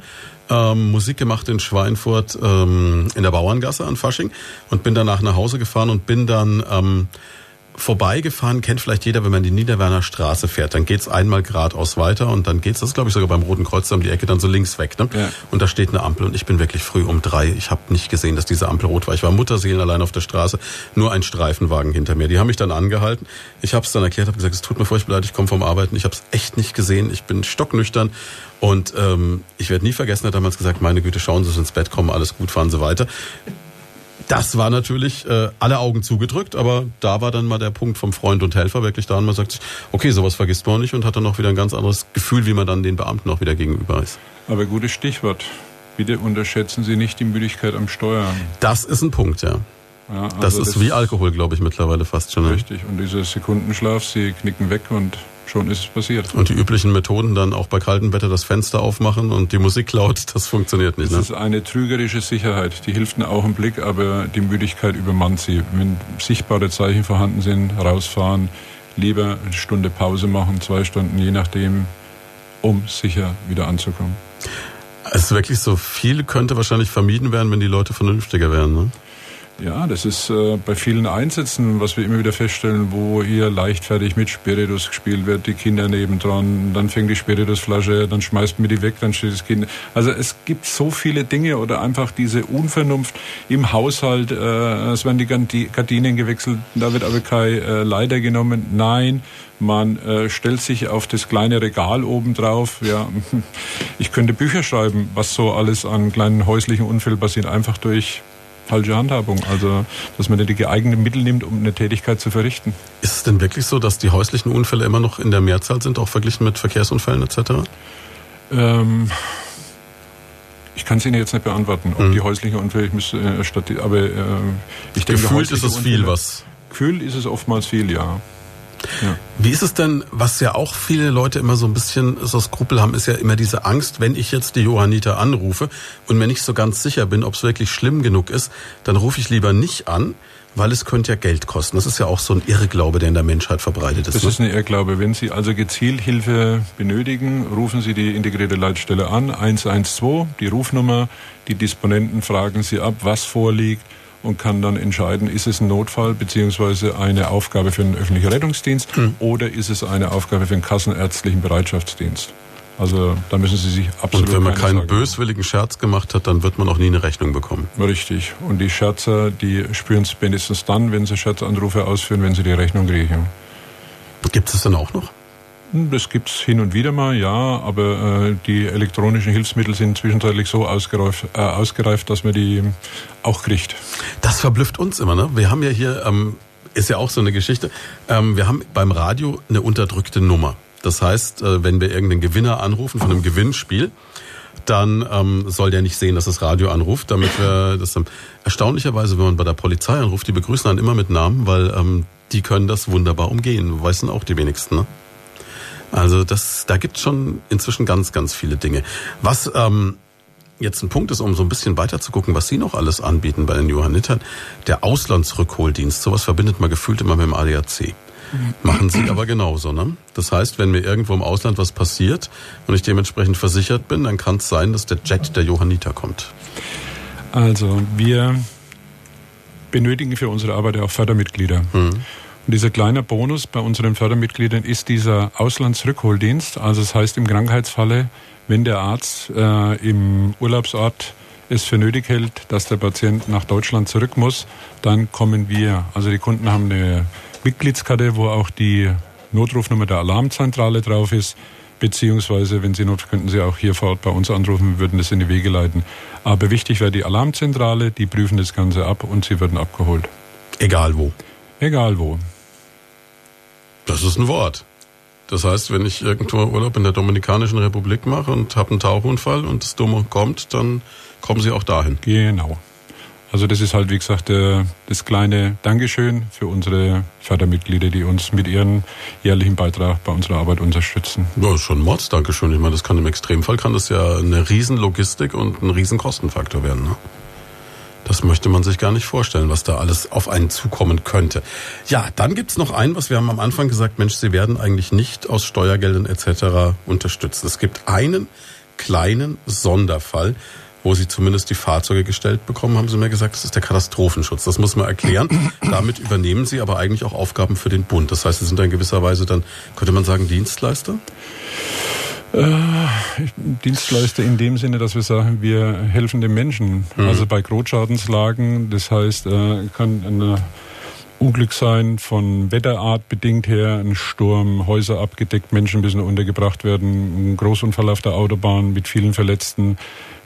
ähm, Musik gemacht in Schweinfurt ähm, in der Bauerngasse an Fasching und bin danach nach Hause gefahren und bin dann ähm, vorbeigefahren, kennt vielleicht jeder, wenn man die Niederwerner Straße fährt. Dann geht's einmal geradeaus weiter und dann geht's, das glaube ich sogar beim Roten Kreuz um die Ecke, dann so links weg. Ne? Ja. Und da steht eine Ampel und ich bin wirklich früh um drei. Ich habe nicht gesehen, dass diese Ampel rot war. Ich war Mutterseelen allein auf der Straße, nur ein Streifenwagen hinter mir. Die haben mich dann angehalten. Ich habe es dann erklärt, habe gesagt, es tut mir furchtbar leid, ich komme vom Arbeiten. Ich habe es echt nicht gesehen. Ich bin stocknüchtern und ähm, ich werde nie vergessen, er hat damals gesagt, meine Güte, schauen Sie ins Bett, kommen, alles gut, fahren Sie weiter. Das war natürlich äh, alle Augen zugedrückt, aber da war dann mal der Punkt vom Freund und Helfer wirklich da und man sagt sich, okay, sowas vergisst man nicht und hat dann auch wieder ein ganz anderes Gefühl, wie man dann den Beamten auch wieder gegenüber ist. Aber gutes Stichwort. Bitte unterschätzen Sie nicht die Müdigkeit am Steuern. Das ist ein Punkt, ja. ja also das ist das wie Alkohol, glaube ich, mittlerweile fast schon. Richtig. Und dieser Sekundenschlaf, Sie knicken weg und schon ist es passiert. Und die üblichen Methoden dann auch bei kaltem Wetter das Fenster aufmachen und die Musik laut, das funktioniert nicht. Das ne? ist eine trügerische Sicherheit. Die hilft einen Augenblick, aber die Müdigkeit übermannt sie. Wenn sichtbare Zeichen vorhanden sind, rausfahren, lieber eine Stunde Pause machen, zwei Stunden, je nachdem, um sicher wieder anzukommen. Es ist wirklich so viel könnte wahrscheinlich vermieden werden, wenn die Leute vernünftiger wären. Ne? Ja, das ist äh, bei vielen Einsätzen, was wir immer wieder feststellen, wo hier leichtfertig mit Spiritus gespielt wird, die Kinder nebendran, dann fängt die Spiritusflasche, dann schmeißt man die weg, dann steht das Kind. Also es gibt so viele Dinge oder einfach diese Unvernunft im Haushalt, äh, es werden die Gardinen gewechselt, da wird aber kein äh, Leiter genommen. Nein, man äh, stellt sich auf das kleine Regal oben drauf. Ja, [LAUGHS] ich könnte Bücher schreiben, was so alles an kleinen häuslichen Unfällen passiert, einfach durch falsche Handhabung. Also, dass man nicht die geeigneten Mittel nimmt, um eine Tätigkeit zu verrichten. Ist es denn wirklich so, dass die häuslichen Unfälle immer noch in der Mehrzahl sind, auch verglichen mit Verkehrsunfällen etc.? Ähm, ich kann es Ihnen jetzt nicht beantworten, ob mhm. die häuslichen Unfälle, ich müsste, äh, aber äh, ich denke, Gefühlt ist es viel, was? Gefühlt ist es oftmals viel, ja. Ja. Wie ist es denn, was ja auch viele Leute immer so ein bisschen so Skrupel haben, ist ja immer diese Angst, wenn ich jetzt die Johanniter anrufe und mir nicht so ganz sicher bin, ob es wirklich schlimm genug ist, dann rufe ich lieber nicht an, weil es könnte ja Geld kosten. Das ist ja auch so ein Irrglaube, der in der Menschheit verbreitet ist. Das ne? ist ein Irrglaube. Wenn Sie also gezielt Hilfe benötigen, rufen Sie die integrierte Leitstelle an, 112, die Rufnummer. Die Disponenten fragen Sie ab, was vorliegt und kann dann entscheiden, ist es ein Notfall beziehungsweise eine Aufgabe für den öffentlichen Rettungsdienst mhm. oder ist es eine Aufgabe für den kassenärztlichen Bereitschaftsdienst. Also da müssen Sie sich absolut. Und wenn man keinen böswilligen Scherz gemacht hat, dann wird man auch nie eine Rechnung bekommen. Richtig. Und die Scherzer, die spüren es spätestens dann, wenn sie Scherzanrufe ausführen, wenn sie die Rechnung kriegen. Gibt es dann auch noch? Das gibt es hin und wieder mal, ja, aber äh, die elektronischen Hilfsmittel sind zwischenzeitlich so ausgereift, äh, ausgereift, dass man die auch kriegt. Das verblüfft uns immer, ne? Wir haben ja hier, ähm, ist ja auch so eine Geschichte, ähm, wir haben beim Radio eine unterdrückte Nummer. Das heißt, äh, wenn wir irgendeinen Gewinner anrufen von einem Gewinnspiel, dann ähm, soll der nicht sehen, dass das Radio anruft, damit wir das ähm, erstaunlicherweise, wenn man bei der Polizei anruft, die begrüßen einen immer mit Namen, weil ähm, die können das wunderbar umgehen. Weißen auch die wenigsten, ne? Also das, da gibt es schon inzwischen ganz, ganz viele Dinge. Was ähm, jetzt ein Punkt ist, um so ein bisschen weiter zu gucken, was Sie noch alles anbieten bei den Johannitern, der Auslandsrückholdienst. Sowas verbindet man gefühlt immer mit dem ADAC. Machen Sie aber genauso, ne? Das heißt, wenn mir irgendwo im Ausland was passiert und ich dementsprechend versichert bin, dann kann es sein, dass der Jet der Johanniter kommt. Also, wir benötigen für unsere Arbeit auch Fördermitglieder. Mhm. Und dieser kleine Bonus bei unseren Fördermitgliedern ist dieser Auslandsrückholdienst. Also das heißt im Krankheitsfalle, wenn der Arzt äh, im Urlaubsort es für nötig hält, dass der Patient nach Deutschland zurück muss, dann kommen wir. Also die Kunden haben eine Mitgliedskarte, wo auch die Notrufnummer der Alarmzentrale drauf ist. Beziehungsweise, wenn Sie not, könnten Sie auch hier vor Ort bei uns anrufen, wir würden das in die Wege leiten. Aber wichtig wäre die Alarmzentrale, die prüfen das Ganze ab und Sie würden abgeholt. Egal wo. Egal wo. Das ist ein Wort. Das heißt, wenn ich irgendwo Urlaub in der Dominikanischen Republik mache und habe einen Tauchunfall und das Dumme kommt, dann kommen Sie auch dahin. Genau. Also das ist halt, wie gesagt, äh, das kleine Dankeschön für unsere Fördermitglieder, die uns mit ihrem jährlichen Beitrag bei unserer Arbeit unterstützen. Ja, schon Mords Dankeschön. Ich meine, das kann im Extremfall kann das ja eine Riesenlogistik und ein Riesenkostenfaktor werden. Ne? Das möchte man sich gar nicht vorstellen, was da alles auf einen zukommen könnte. Ja, dann gibt's noch ein, was wir haben am Anfang gesagt, Mensch, Sie werden eigentlich nicht aus Steuergeldern etc. unterstützt. Es gibt einen kleinen Sonderfall, wo Sie zumindest die Fahrzeuge gestellt bekommen, haben Sie mir gesagt, das ist der Katastrophenschutz. Das muss man erklären. [COUGHS] Damit übernehmen Sie aber eigentlich auch Aufgaben für den Bund. Das heißt, Sie sind in gewisser Weise dann, könnte man sagen, Dienstleister? Äh, Dienstleister in dem Sinne, dass wir sagen, wir helfen den Menschen. Mhm. Also bei Großschadenslagen, das heißt, äh, kann ein Unglück sein, von Wetterart bedingt her, ein Sturm, Häuser abgedeckt, Menschen müssen untergebracht werden, ein Großunfall auf der Autobahn mit vielen Verletzten.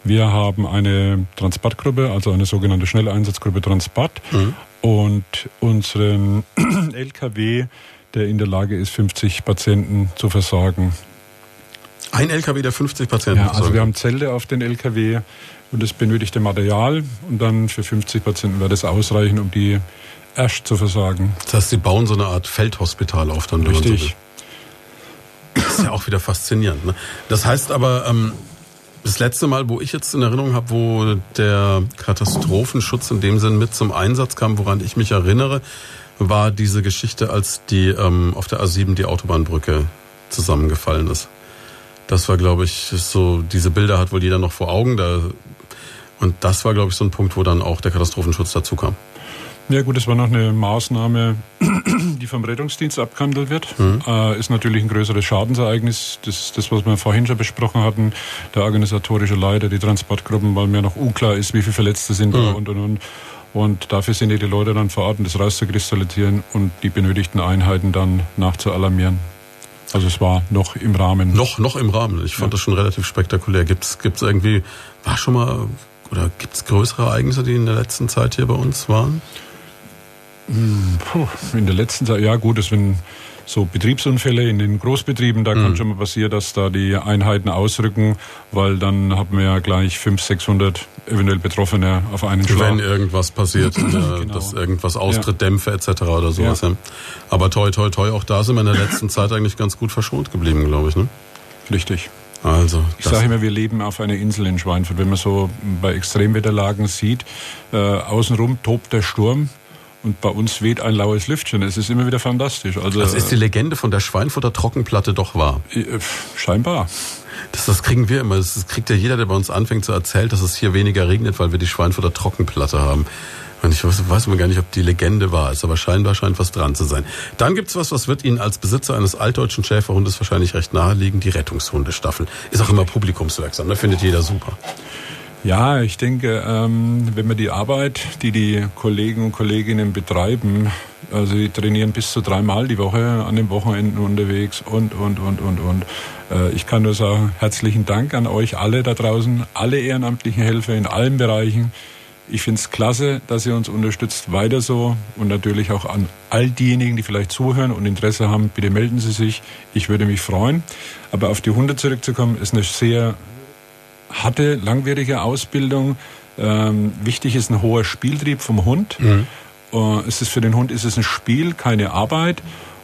Wir haben eine Transportgruppe, also eine sogenannte Schnelleinsatzgruppe Transport mhm. und unseren [CLEARS THROAT] LKW, der in der Lage ist, 50 Patienten zu versorgen. Ein LKW, der 50 Patienten Ja, also wir haben Zelte auf den LKW und das benötigte Material und dann für 50 Patienten wird es ausreichen, um die erst zu versorgen. Das heißt, Sie bauen so eine Art Feldhospital auf dann. Richtig. So das ist ja auch wieder faszinierend. Ne? Das heißt aber, ähm, das letzte Mal, wo ich jetzt in Erinnerung habe, wo der Katastrophenschutz in dem Sinn mit zum Einsatz kam, woran ich mich erinnere, war diese Geschichte, als die ähm, auf der A7 die Autobahnbrücke zusammengefallen ist. Das war, glaube ich, so, diese Bilder hat wohl jeder noch vor Augen. Da, und das war, glaube ich, so ein Punkt, wo dann auch der Katastrophenschutz dazu kam. Ja gut, das war noch eine Maßnahme, [CLEARS THROAT] die vom Rettungsdienst abgehandelt wird. Mhm. Äh, ist natürlich ein größeres Schadensereignis. Das, das, was wir vorhin schon besprochen hatten, der organisatorische Leiter, die Transportgruppen, weil mir noch unklar ist, wie viele Verletzte sind mhm. da und und und. Und dafür sind die Leute dann vor Ort, um das rauszukristallisieren und die benötigten Einheiten dann nachzualarmieren. Also es war noch im Rahmen. Noch, noch im Rahmen. Ich fand ja. das schon relativ spektakulär. Gibt es irgendwie, war schon mal, oder gibt es größere Ereignisse, die in der letzten Zeit hier bei uns waren? Puh, in der letzten Zeit, ja gut, das wenn so Betriebsunfälle in den Großbetrieben, da mhm. kann schon mal passieren, dass da die Einheiten ausrücken, weil dann haben wir ja gleich 500, 600 eventuell Betroffene auf einen Schlag. Wenn irgendwas passiert, [CLEARS THROAT] äh, genau. dass irgendwas austritt, ja. Dämpfe etc. oder sowas. Ja. Aber toi, toi, toi, auch da sind wir in der letzten Zeit eigentlich ganz gut verschont geblieben, glaube ich. Ne? Richtig. Also, ich sage immer, wir leben auf einer Insel in Schweinfurt. Wenn man so bei Extremwetterlagen sieht, äh, außenrum tobt der Sturm, und bei uns weht ein laues Lüftchen. Es ist immer wieder fantastisch. Also, das ist die Legende von der Schweinfurter Trockenplatte doch wahr. Äh, scheinbar. Das, das kriegen wir immer. Das kriegt ja jeder, der bei uns anfängt zu erzählen, dass es hier weniger regnet, weil wir die Schweinfurter Trockenplatte haben. Und ich weiß, weiß mal gar nicht, ob die Legende wahr ist, aber scheinbar scheint was dran zu sein. Dann gibt's was, was wird Ihnen als Besitzer eines altdeutschen Schäferhundes wahrscheinlich recht naheliegen, die Rettungshundestaffel. Ist auch immer publikumswirksam, da ne? findet jeder super. Ja, ich denke, ähm, wenn man die Arbeit, die die Kollegen und Kolleginnen betreiben, also die trainieren bis zu dreimal die Woche an den Wochenenden unterwegs und, und, und, und, und. Äh, ich kann nur sagen, herzlichen Dank an euch alle da draußen, alle ehrenamtlichen Helfer in allen Bereichen. Ich finde es klasse, dass ihr uns unterstützt, weiter so und natürlich auch an all diejenigen, die vielleicht zuhören und Interesse haben, bitte melden Sie sich. Ich würde mich freuen. Aber auf die Hunde zurückzukommen, ist eine sehr hatte langwierige Ausbildung. Ähm, wichtig ist ein hoher Spieltrieb vom Hund. Mhm. Äh, es ist für den Hund ist es ein Spiel, keine Arbeit.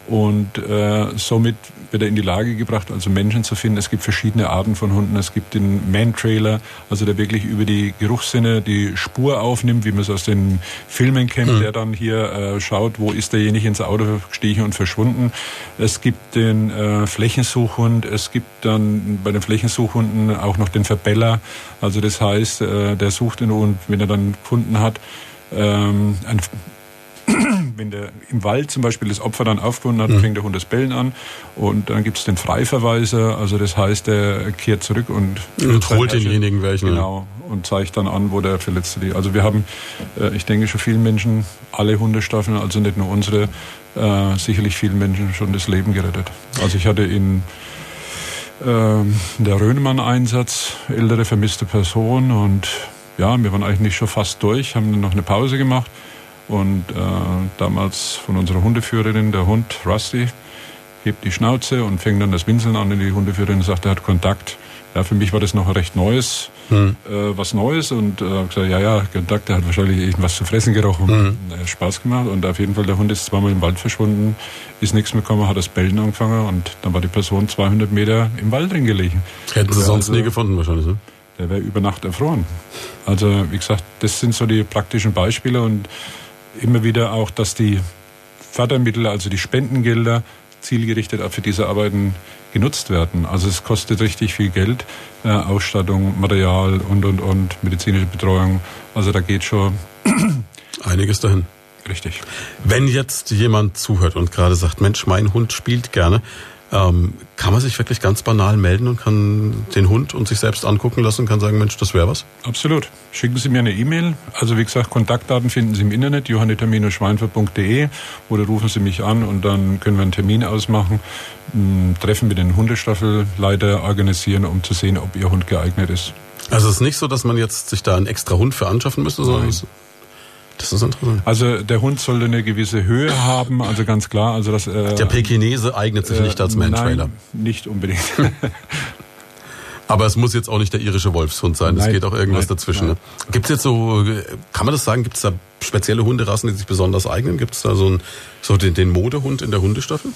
Und äh, somit wird er in die Lage gebracht, also Menschen zu finden. Es gibt verschiedene Arten von Hunden. Es gibt den Man-Trailer, also der wirklich über die Geruchssinne die Spur aufnimmt, wie man es aus den Filmen kennt, mhm. der dann hier äh, schaut, wo ist derjenige ins Auto gestiegen und verschwunden. Es gibt den äh, Flächensuchhund. Es gibt dann bei den Flächensuchhunden auch noch den Verbeller. Also das heißt, äh, der sucht ihn und wenn er dann gefunden hat, ähm, ein wenn der im Wald zum Beispiel das Opfer dann aufgefunden hat, mhm. fängt der Hund das Bellen an und dann gibt es den Freiverweiser, also das heißt, der kehrt zurück und, und holt denjenigen welchen. Genau, und zeigt dann an, wo der Verletzte liegt. Also wir haben, äh, ich denke schon vielen Menschen, alle Hundestaffeln, also nicht nur unsere, äh, sicherlich vielen Menschen schon das Leben gerettet. Also ich hatte in äh, der Rönemann-Einsatz, ältere vermisste Person und ja, wir waren eigentlich schon fast durch, haben dann noch eine Pause gemacht und äh, damals von unserer Hundeführerin, der Hund Rusty, hebt die Schnauze und fängt dann das Winseln an und die Hundeführerin sagt, er hat Kontakt. Ja, für mich war das noch ein recht Neues, hm. äh, was Neues und äh, gesagt, ja, ja, Kontakt, der hat wahrscheinlich irgendwas zu fressen gerochen. Hm. Hat Spaß gemacht und auf jeden Fall der Hund ist zweimal im Wald verschwunden, ist nichts mehr gekommen, hat das Bellen angefangen und dann war die Person 200 Meter im Wald drin gelegen. Hätten sie sonst also, nie gefunden wahrscheinlich, ne? Der wäre über Nacht erfroren. Also, wie gesagt, das sind so die praktischen Beispiele und immer wieder auch, dass die Fördermittel, also die Spendengelder, zielgerichtet auch für diese Arbeiten genutzt werden. Also es kostet richtig viel Geld, äh, Ausstattung, Material und, und, und, medizinische Betreuung. Also da geht schon [CLEARS THROAT] einiges dahin. Richtig. Wenn jetzt jemand zuhört und gerade sagt, Mensch, mein Hund spielt gerne, ähm, kann man sich wirklich ganz banal melden und kann den Hund und sich selbst angucken lassen und kann sagen, Mensch, das wäre was? Absolut. Schicken Sie mir eine E-Mail. Also wie gesagt, Kontaktdaten finden Sie im Internet, johanniter-schweinfurt.de oder rufen Sie mich an und dann können wir einen Termin ausmachen, ein Treffen mit den Hundestaffelleiter organisieren, um zu sehen, ob Ihr Hund geeignet ist. Also es ist nicht so, dass man jetzt sich da einen extra Hund für anschaffen müsste, sondern das ist interessant. Also der Hund sollte eine gewisse Höhe haben, also ganz klar. Also das, äh, der Pekinese eignet sich äh, nicht als Man-Trailer. Nicht unbedingt. [LAUGHS] Aber es muss jetzt auch nicht der irische Wolfshund sein. Es geht auch irgendwas nein, dazwischen. Ne? Gibt es jetzt so, kann man das sagen, gibt es da spezielle Hunderassen, die sich besonders eignen? Gibt es da so, ein, so den, den Modehund in der Hundestaffel?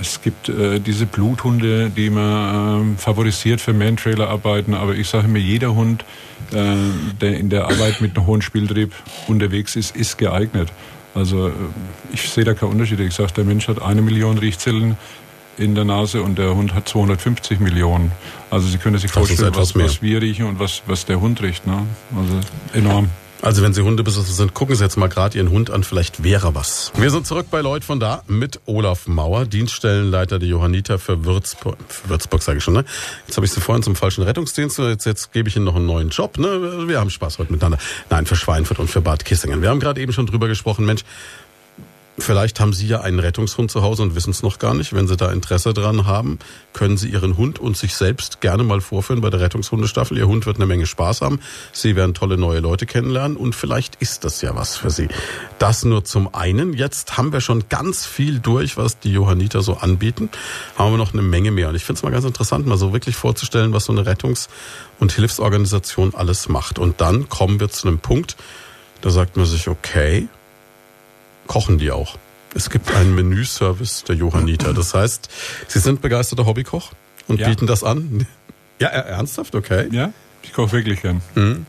Es gibt äh, diese Bluthunde, die man äh, favorisiert für Man-Trailer-Arbeiten, aber ich sage mir, jeder Hund, der in der Arbeit mit einem hohen Spieltrieb unterwegs ist, ist geeignet. Also äh, ich sehe da keinen Unterschied. Ich sage, der Mensch hat eine Million Riechzellen in der Nase und der Hund hat 250 Millionen. Also Sie können sich vorstellen, was, was, wir riechen und was, was der Hund riecht. Ne? Also enorm. Also wenn Sie Hundebesitzer sind, gucken Sie jetzt mal gerade Ihren Hund an, vielleicht wäre was. Wir sind zurück bei Leut von da mit Olaf Mauer, Dienststellenleiter der Johanniter für Würzburg. Würzburg sage ich schon, ne? Jetzt habe ich Sie vorhin zum falschen Rettungsdienst, jetzt, jetzt gebe ich Ihnen noch einen neuen Job. Ne? Wir haben Spaß heute miteinander. Nein, für Schweinfurt und für Bad Kissingen. Wir haben gerade eben schon drüber gesprochen, Mensch, Vielleicht haben Sie ja einen Rettungshund zu Hause und wissen es noch gar nicht. Wenn Sie da Interesse dran haben, können Sie Ihren Hund und sich selbst gerne mal vorführen bei der Rettungshundestaffel. Ihr Hund wird eine Menge Spaß haben. Sie werden tolle neue Leute kennenlernen und vielleicht ist das ja was für Sie. Das nur zum einen. Jetzt haben wir schon ganz viel durch, was die Johanniter so anbieten. Haben wir noch eine Menge mehr. Und ich finde es mal ganz interessant, mal so wirklich vorzustellen, was so eine Rettungs- und Hilfsorganisation alles macht. Und dann kommen wir zu einem Punkt, da sagt man sich, okay, kochen die auch. Es gibt einen Menüservice der Johanniter. [CLEARS THROAT] Das heißt, Sie sind begeisterter Hobbykoch und ja. bieten das an? Ja, ernsthaft? Okay. Ja, ich koche wirklich gern. Mhm.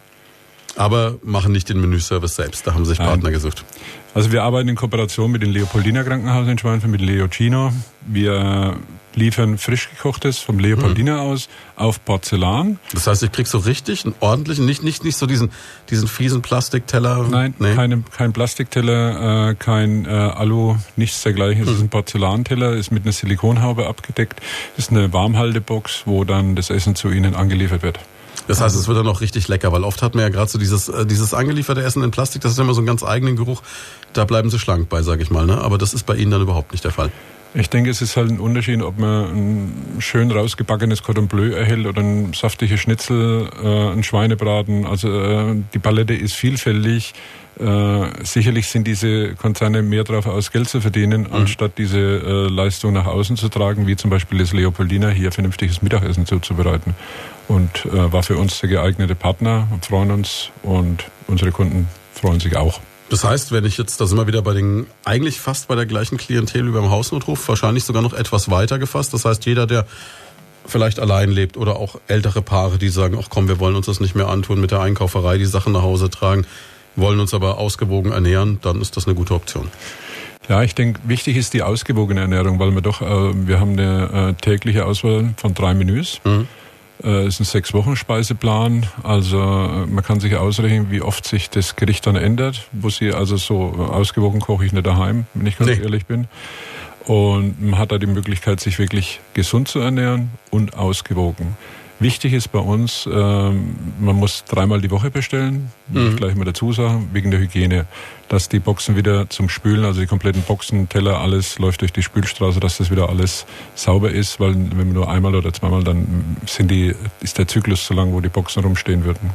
Aber machen nicht den Menüservice selbst, da haben sich Nein. Partner gesucht. Also wir arbeiten in Kooperation mit dem Leopoldiner Krankenhaus in Schweinfurt, mit Leo Chino. Wir liefern frisch gekochtes vom Leopoldiner mhm. aus auf Porzellan. Das heißt, ich krieg so richtig einen ordentlichen, nicht, nicht, nicht so diesen, diesen fiesen Plastikteller. Nein, nee. keine, kein Plastikteller, äh, kein äh, Alu, nichts dergleichen. Es mhm. ist ein Porzellanteller, ist mit einer Silikonhaube abgedeckt, ist eine Warmhaltebox, wo dann das Essen zu Ihnen angeliefert wird. Das heißt, es wird dann auch richtig lecker, weil oft hat man ja gerade so dieses, äh, dieses angelieferte Essen in Plastik, das ist immer so einen ganz eigenen Geruch. Da bleiben sie schlank bei, sag ich mal. Ne? Aber das ist bei Ihnen dann überhaupt nicht der Fall. Ich denke, es ist halt ein Unterschied, ob man ein schön rausgebackenes Cordon Bleu erhält oder ein saftiges Schnitzel, äh, ein Schweinebraten. Also äh, die Palette ist vielfältig. Äh, sicherlich sind diese Konzerne mehr darauf aus, Geld zu verdienen, mhm. anstatt diese äh, Leistung nach außen zu tragen, wie zum Beispiel das Leopoldina hier vernünftiges Mittagessen zuzubereiten. Und äh, war für uns der geeignete Partner und freuen uns und unsere Kunden freuen sich auch. Das heißt, wenn ich jetzt, da sind wir wieder bei den, eigentlich fast bei der gleichen Klientel wie beim Hausnotruf, wahrscheinlich sogar noch etwas weiter gefasst. Das heißt, jeder, der vielleicht allein lebt oder auch ältere Paare, die sagen, ach komm, wir wollen uns das nicht mehr antun mit der Einkauferei, die Sachen nach Hause tragen, wollen uns aber ausgewogen ernähren, dann ist das eine gute Option. Ja, ich denke, wichtig ist die ausgewogene Ernährung, weil wir doch, äh, wir haben eine äh, tägliche Auswahl von drei Menüs. Mhm. Äh, ist ein sechs Wochen Speiseplan, also äh, man kann sich ausrechnen, wie oft sich das Gericht dann ändert. Wo sie also so äh, ausgewogen koche ich nicht daheim, wenn ich ganz nee. ehrlich bin. Und man hat da die Möglichkeit, sich wirklich gesund zu ernähren und ausgewogen. Wichtig ist bei uns, ähm, man muss dreimal die Woche bestellen, mhm. ich gleich mal dazu sagen, wegen der Hygiene, dass die Boxen wieder zum Spülen, also die kompletten Boxen, Teller, alles läuft durch die Spülstraße, dass das wieder alles sauber ist, weil wenn man nur einmal oder zweimal, dann sind die, ist der Zyklus so lang, wo die Boxen rumstehen würden.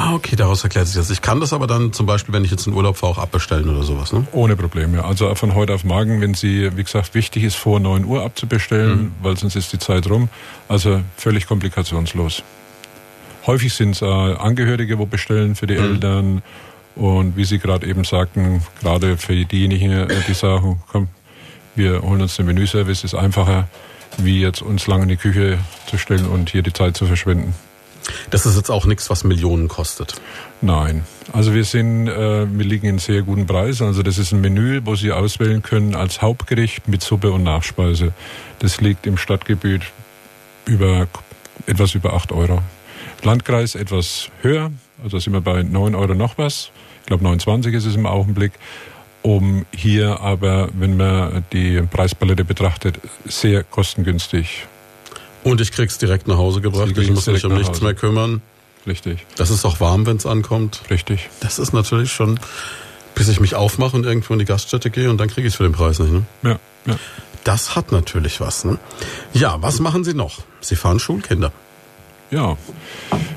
Ah, okay, daraus erklärt sich das. Ich kann das aber dann zum Beispiel, wenn ich jetzt in Urlaub fahre, auch abbestellen oder sowas, ne? Ohne Probleme. Also von heute auf morgen, wenn Sie, wie gesagt, wichtig ist, vor 9 Uhr abzubestellen, mhm. weil sonst ist die Zeit rum. Also völlig komplikationslos. Häufig sind es äh, Angehörige, wo bestellen für die mhm. Eltern. Und wie Sie gerade eben sagten, gerade für diejenigen, äh, die sagen, komm, wir holen uns den Menüservice, ist einfacher, wie jetzt uns lange in die Küche zu stellen und hier die Zeit zu verschwenden. Das ist jetzt auch nichts, was Millionen kostet. Nein. Also wir sind, äh, wir liegen in sehr guten Preisen. Also das ist ein Menü, wo Sie auswählen können als Hauptgericht mit Suppe und Nachspeise. Das liegt im Stadtgebiet über etwas über 8 Euro. Landkreis etwas höher, also sind wir bei 9 Euro noch was. Ich glaube 29 ist es im Augenblick. Um hier aber, wenn man die Preispalette betrachtet, sehr kostengünstig und ich krieg's direkt nach Hause gebracht. Ich muss mich um nichts Hause. mehr kümmern. Richtig. Das ist auch warm, wenn es ankommt. Richtig. Das ist natürlich schon, bis ich mich aufmache und irgendwo in die Gaststätte gehe und dann kriege ich es für den Preis nicht. Ne? Ja, ja. Das hat natürlich was. Ne? Ja, was machen Sie noch? Sie fahren Schulkinder. Ja,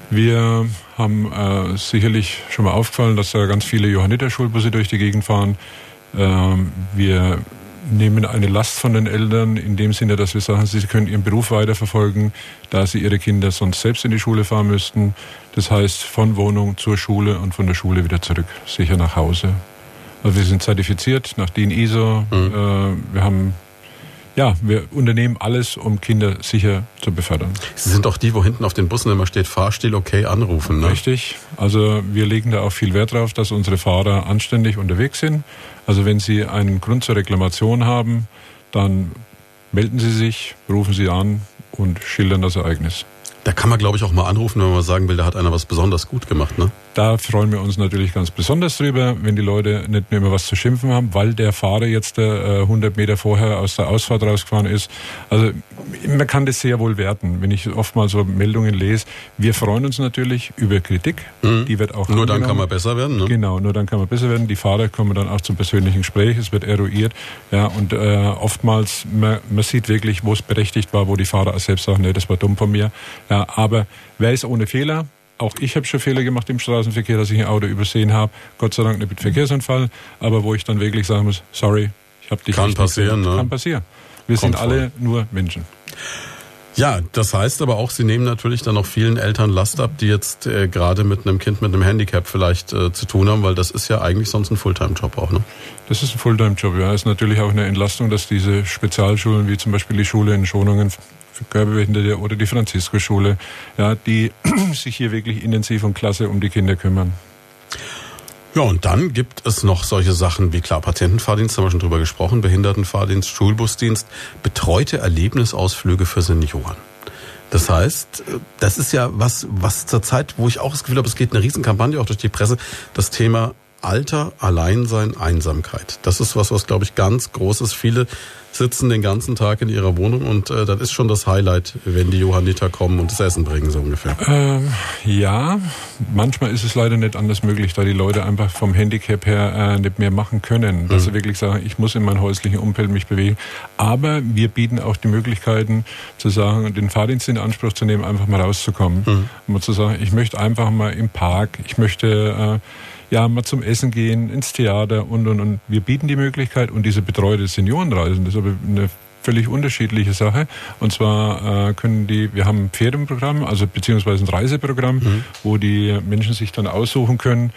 wir haben äh, sicherlich schon mal aufgefallen, dass da ganz viele Johanniter-Schulbusse durch die Gegend fahren. Ähm, wir nehmen eine Last von den Eltern in dem Sinne, dass wir sagen, sie können ihren Beruf weiterverfolgen, da sie ihre Kinder sonst selbst in die Schule fahren müssten. Das heißt, von Wohnung zur Schule und von der Schule wieder zurück, sicher nach Hause. Also wir sind zertifiziert nach DIN ISO. Mhm. Äh, wir haben ja, wir unternehmen alles, um Kinder sicher zu befördern. Sie sind auch die, wo hinten auf den Bussen immer steht, Fahrstil okay, anrufen. Ne? Richtig. Also wir legen da auch viel Wert drauf, dass unsere Fahrer anständig unterwegs sind. Also wenn Sie einen Grund zur Reklamation haben, dann melden Sie sich, rufen Sie an und schildern das Ereignis. Da kann man, glaube ich, auch mal anrufen, wenn man sagen will, da hat einer was besonders gut gemacht, ne? Da freuen wir uns natürlich ganz besonders drüber, wenn die Leute nicht mehr immer was zu schimpfen haben, weil der Fahrer jetzt äh, 100 Meter vorher aus der Ausfahrt rausgefahren ist. Also man kann das sehr wohl werten, wenn ich oft mal so Meldungen lese. Wir freuen uns natürlich über Kritik, mhm. die wird auch Nur dann kann man besser werden, ne? Genau, nur dann kann man besser werden. Die Fahrer kommen dann auch zum persönlichen Gespräch, es wird eruiert. Ja, und äh, oftmals, man, man sieht wirklich, wo es berechtigt war, wo die Fahrer selbst sagen, nee, das war dumm von mir. Ja, aber wer ist ohne Fehler? Auch ich habe schon Fehler gemacht im Straßenverkehr, dass ich ein Auto übersehen habe. Gott sei Dank nicht mit Verkehrsunfall, aber wo ich dann wirklich sagen muss, sorry, ich habe dich Kann nicht passieren, ne? Kann passieren. Wir Kommt sind alle vor. nur Menschen. Ja, das heißt aber auch, Sie nehmen natürlich dann auch vielen Eltern Last ab, die jetzt äh, gerade mit einem Kind mit einem Handicap vielleicht äh, zu tun haben, weil das ist ja eigentlich sonst ein Fulltime-Job auch, ne? Das ist ein Fulltime-Job, ja. Es ist natürlich auch eine Entlastung, dass diese Spezialschulen, wie zum Beispiel die Schule in Schonungen, für Körperbehinderte oder die Franziskus-Schule, ja, die [CLEARS THROAT] sich hier wirklich intensiv und klasse um die Kinder kümmern. Ja, und dann gibt es noch solche Sachen wie klar Patientenfahrdienst, haben wir schon drüber gesprochen, Behindertenfahrdienst, Schulbusdienst, betreute Erlebnisausflüge für Senioren. Das heißt, das ist ja was, was zur Zeit, wo ich auch das Gefühl habe, es geht eine Riesenkampagne auch durch die Presse, das Thema Alter, Alleinsein, Einsamkeit. Das ist was, was glaube ich ganz groß ist. Viele sitzen den ganzen Tag in ihrer Wohnung und äh, das ist schon das Highlight, wenn die Johanniter kommen und das Essen bringen, so ungefähr. Ähm, ja, manchmal ist es leider nicht anders möglich, da die Leute einfach vom Handicap her äh, nicht mehr machen können. Dass mhm. sie wirklich sagen, ich muss in mein häuslichen Umfeld mich bewegen. Aber wir bieten auch die Möglichkeiten zu sagen, den Fahrdienst in Anspruch zu nehmen, einfach mal rauszukommen. Mhm. Und zu sagen, ich möchte einfach mal im Park, ich möchte... Äh, ja, mal zum Essen gehen, ins Theater und, und, und. Wir bieten die Möglichkeit und diese betreute Seniorenreisen, das ist aber eine völlig unterschiedliche Sache. Und zwar äh, können die, wir haben ein Pferdenprogramm, also beziehungsweise ein Reiseprogramm, mhm. wo die Menschen sich dann aussuchen können,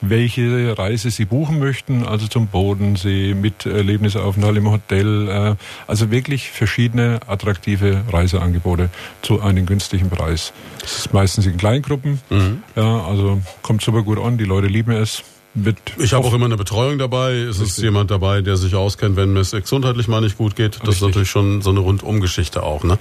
welche Reise sie buchen möchten, also zum Bodensee mit Erlebnisaufenthalt im Hotel, äh, also wirklich verschiedene attraktive Reiseangebote zu einem günstigen Preis. Das ist meistens in Kleingruppen, mhm. ja, also kommt super gut an, die Leute lieben es. Ich habe auch immer eine Betreuung dabei. Es Richtig. ist jemand dabei, der sich auskennt, wenn es gesundheitlich mal nicht gut geht. Das Richtig. ist natürlich schon so eine Rundumgeschichte auch. Ne?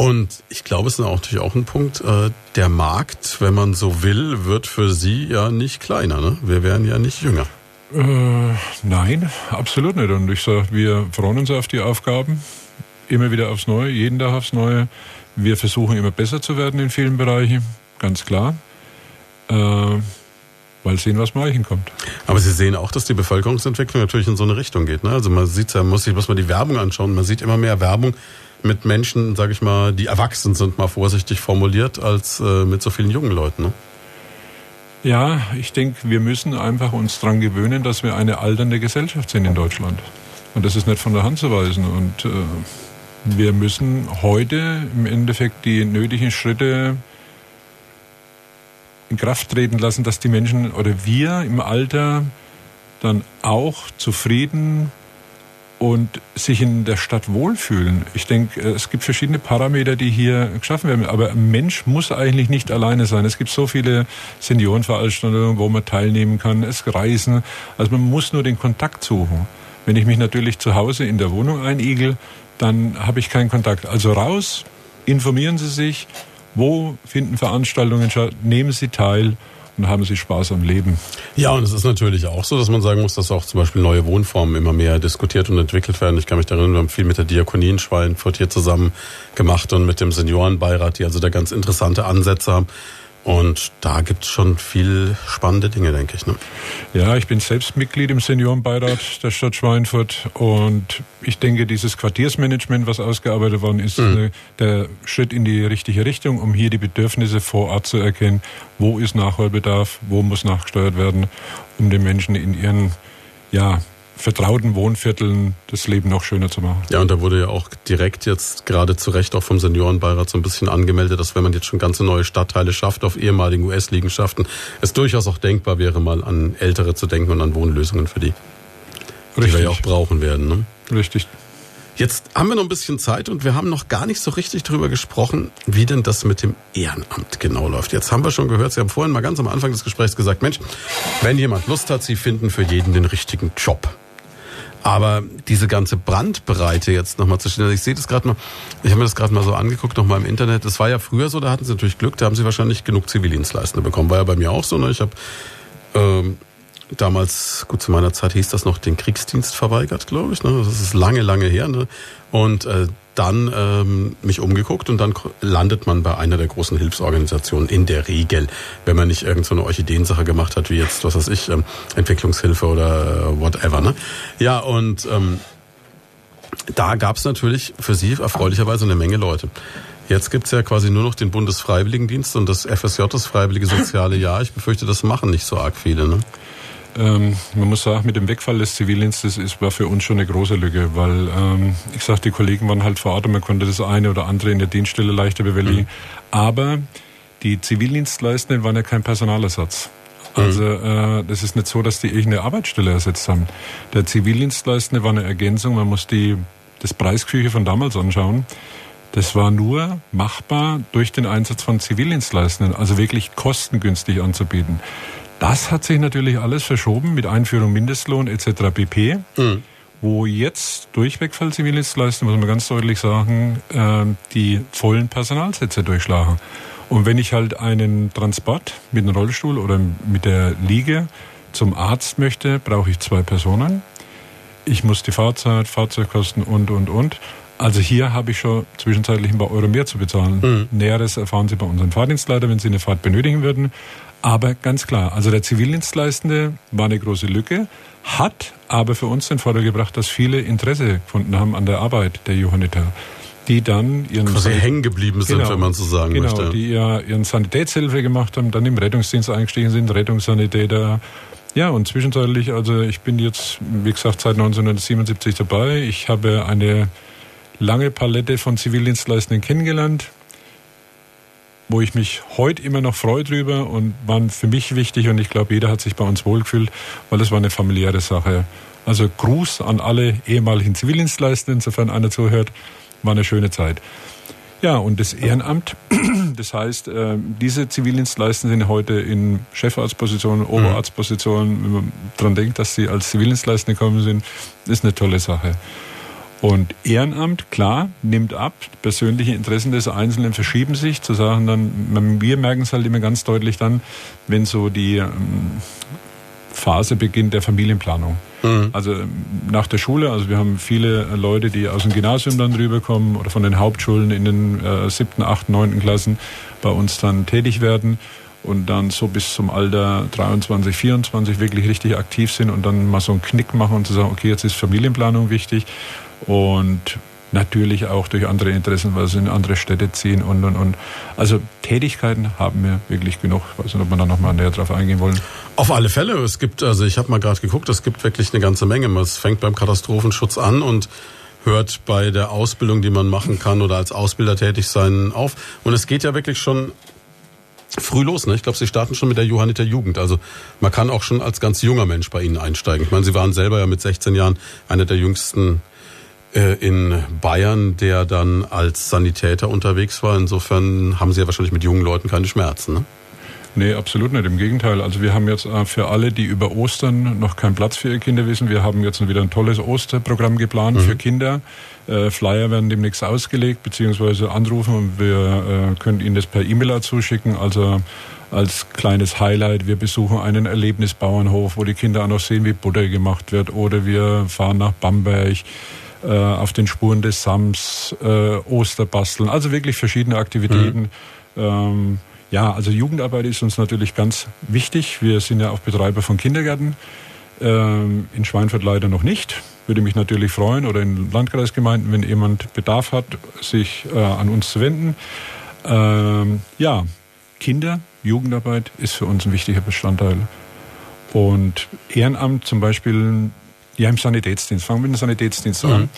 Und ich glaube, es ist natürlich auch ein Punkt, äh, der Markt, wenn man so will, wird für Sie ja nicht kleiner. Ne? Wir werden ja nicht jünger. Äh, nein, absolut nicht. Und ich sage, wir freuen uns auf die Aufgaben. Immer wieder aufs Neue, jeden Tag aufs Neue. Wir versuchen immer besser zu werden in vielen Bereichen, ganz klar. Äh, weil sehen, was Meichen kommt. Aber Sie sehen auch, dass die Bevölkerungsentwicklung natürlich in so eine Richtung geht. Ne? Also man sieht ja, muss sich bloß mal die Werbung anschauen. Man sieht immer mehr Werbung mit Menschen, sage ich mal, die erwachsen sind, mal vorsichtig formuliert, als äh, mit so vielen jungen Leuten. Ne? Ja, ich denke, wir müssen einfach uns daran gewöhnen, dass wir eine alternde Gesellschaft sind in Deutschland. Und das ist nicht von der Hand zu weisen. Und äh, wir müssen heute im Endeffekt die nötigen Schritte in Kraft treten lassen, dass die Menschen oder wir im Alter dann auch zufrieden und sich in der Stadt wohlfühlen. Ich denke, es gibt verschiedene Parameter, die hier geschaffen werden. Aber ein Mensch muss eigentlich nicht alleine sein. Es gibt so viele Seniorenveranstaltungen, wo man teilnehmen kann, es reisen. Also man muss nur den Kontakt suchen. Wenn ich mich natürlich zu Hause in der Wohnung einigel, dann habe ich keinen Kontakt. Also raus, informieren Sie sich, wo finden Veranstaltungen statt, nehmen Sie teil und haben Sie Spaß am Leben. Ja, und es ist natürlich auch so, dass man sagen muss, dass auch zum Beispiel neue Wohnformen immer mehr diskutiert und entwickelt werden. Ich kann mich daran erinnern, wir haben viel mit der Diakonie in Schweinfurt hier zusammen gemacht und mit dem Seniorenbeirat, die also da ganz interessante Ansätze haben. Und da gibt es schon viel spannende Dinge, denke ich. Ne? Ja, ich bin selbst Mitglied im Seniorenbeirat der Stadt Schweinfurt und ich denke, dieses Quartiersmanagement, was ausgearbeitet worden ist, mhm. eine, der Schritt in die richtige Richtung, um hier die Bedürfnisse vor Ort zu erkennen. Wo ist Nachholbedarf? Wo muss nachgesteuert werden, um den Menschen in ihren ja, vertrauten Wohnvierteln das Leben noch schöner zu machen. Ja, und da wurde ja auch direkt jetzt gerade zu Recht auch vom Seniorenbeirat so ein bisschen angemeldet, dass wenn man jetzt schon ganze neue Stadtteile schafft auf ehemaligen US-Liegenschaften, es durchaus auch denkbar wäre, mal an Ältere zu denken und an Wohnlösungen für die, Richtig. die wir ja auch brauchen werden. Ne? Richtig. Jetzt haben wir noch ein bisschen Zeit und wir haben noch gar nicht so richtig darüber gesprochen, wie denn das mit dem Ehrenamt genau läuft. Jetzt haben wir schon gehört, Sie haben vorhin mal ganz am Anfang des Gesprächs gesagt, Mensch, wenn jemand Lust hat, Sie finden für jeden den richtigen Job. Aber diese ganze Brandbreite jetzt nochmal zu stellen, also ich sehe das gerade mal, ich habe mir das gerade mal so angeguckt, nochmal im Internet. Das war ja früher so, da hatten sie natürlich Glück, da haben sie wahrscheinlich genug Zivildienstleistende bekommen. War ja bei mir auch so. Ne? Ich habe ähm, damals, gut zu meiner Zeit hieß das noch, den Kriegsdienst verweigert, glaube ich. Ne? Das ist lange, lange her. Ne? Und äh, dann ähm, mich umgeguckt und dann landet man bei einer der großen Hilfsorganisationen in der Regel, wenn man nicht irgendeine so Orchideensache gemacht hat, wie jetzt, was weiß ich, ähm, Entwicklungshilfe oder äh, whatever. Ne? Ja, und ähm, da gab es natürlich für Sie erfreulicherweise eine Menge Leute. Jetzt gibt's ja quasi nur noch den Bundesfreiwilligendienst und das FSJ, das Freiwillige Soziale Jahr. Ich befürchte, das machen nicht so arg viele. Ne? Ähm, man muss sagen, mit dem Wegfall des Zivildienstes ist, war für uns schon eine große Lücke, weil ähm, ich sag, die Kollegen waren halt vor Ort und man konnte das eine oder andere in der Dienststelle leichter bewältigen. Mhm. Aber die Zivildienstleistenden waren ja kein Personalersatz. Mhm. Also äh, das ist nicht so, dass die irgendeine Arbeitsstelle ersetzt haben. Der Zivildienstleistende war eine Ergänzung. Man muss die das Preisküche von damals anschauen. Das war nur machbar durch den Einsatz von Zivildienstleistenden, also wirklich kostengünstig anzubieten. Das hat sich natürlich alles verschoben mit Einführung Mindestlohn etc. pp. Mhm. Wo jetzt durch Wegfall Zivildienstleistung, muss man ganz deutlich sagen, äh, die vollen Personalsätze durchschlagen. Und wenn ich halt einen Transport mit einem Rollstuhl oder mit der Liege zum Arzt möchte, brauche ich zwei Personen. Ich muss die Fahrzeit, Fahrzeugkosten und, und, und. Also hier habe ich schon zwischenzeitlich ein paar Euro mehr zu bezahlen. Mhm. Näheres erfahren Sie bei unserem Fahrdienstleiter, wenn Sie eine Fahrt benötigen würden. Aber ganz klar, also der Zivildienstleistende war eine große Lücke, hat aber für uns den Vorteil gebracht, dass viele Interesse gefunden haben an der Arbeit der Johanniter die dann ihren quasi hängen geblieben sind, genau, wenn man so sagen genau, möchte. die ja ihren Sanitätshilfe gemacht haben, dann im Rettungsdienst eingestiegen sind, Rettungssanitäter. Ja, und zwischenzeitlich, also ich bin jetzt, wie gesagt, seit 1977 dabei. Ich habe eine lange Palette von Zivildienstleistenden kennengelernt wo ich mich heute immer noch freue drüber und waren für mich wichtig und ich glaube, jeder hat sich bei uns wohlgefühlt, weil das war eine familiäre Sache. Also Gruß an alle ehemaligen Zivildienstleistenden, sofern einer zuhört, war eine schöne Zeit. Ja, und das Ehrenamt, [CLEARS THROAT] das heißt, äh, diese Zivildienstleistenden sind heute in Chefarztpositionen, mhm. Oberarztpositionen, wenn man daran denkt, dass sie als Zivildienstleistende gekommen sind, ist eine tolle Sache. Und Ehrenamt, klar, nimmt ab. Persönliche Interessen des Einzelnen verschieben sich. Zu sagen dann, wir merken es halt immer ganz deutlich dann, wenn so die ähm, Phase beginnt der Familienplanung. Mhm. Also ähm, nach der Schule, also wir haben viele Leute, die aus dem Gymnasium dann rüberkommen oder von den Hauptschulen in den äh, siebten, achten, neunten Klassen bei uns dann tätig werden und dann so bis zum Alter 23, 24 wirklich richtig aktiv sind und dann mal so einen Knick machen und zu sagen, okay, jetzt ist Familienplanung wichtig und natürlich auch durch andere Interessen, weil sie in andere Städte ziehen und und und. Also Tätigkeiten haben wir wirklich genug. Ich weiß nicht, ob wir da noch mal näher drauf eingehen wollen. Auf alle Fälle. Es gibt, also ich habe mal gerade geguckt, es gibt wirklich eine ganze Menge. Es fängt beim Katastrophenschutz an und hört bei der Ausbildung, die man machen kann oder als Ausbilder tätig sein, auf. Und es geht ja wirklich schon früh los. Ne? Ich glaube, Sie starten schon mit der Johanniter Jugend. Also man kann auch schon als ganz junger Mensch bei Ihnen einsteigen. Ich meine, Sie waren selber ja mit 16 Jahren einer der jüngsten in Bayern, der dann als Sanitäter unterwegs war. Insofern haben Sie ja wahrscheinlich mit jungen Leuten keine Schmerzen. Ne? Nee, absolut nicht. Im Gegenteil. Also wir haben jetzt äh, für alle, die über Ostern noch keinen Platz für ihr Kinder wissen, wir haben jetzt wieder ein tolles Osterprogramm geplant mhm. für Kinder. Äh, Flyer werden demnächst ausgelegt, beziehungsweise anrufen und wir können Ihnen das per E-Mail zuschicken. Also als kleines Highlight, wir besuchen einen Erlebnisbauernhof, wo die Kinder auch noch sehen, wie Butter gemacht wird. Oder wir fahren nach Bamberg äh, auf den Spuren des Sams, äh, Osterbasteln, also wirklich verschiedene Aktivitäten. Mhm. Ähm, ja, also Jugendarbeit ist uns natürlich ganz wichtig. Wir sind ja auch Betreiber von Kindergärten. Ähm, in Schweinfurt leider noch nicht. Würde mich natürlich freuen oder in Landkreisgemeinden, wenn jemand Bedarf hat, sich äh, an uns zu wenden. Ähm, ja, Kinder, Jugendarbeit ist für uns ein wichtiger Bestandteil. Und Ehrenamt zum Beispiel ja, im Sanitätsdienst. Fangen wir mit dem Sanitätsdienst mhm. an.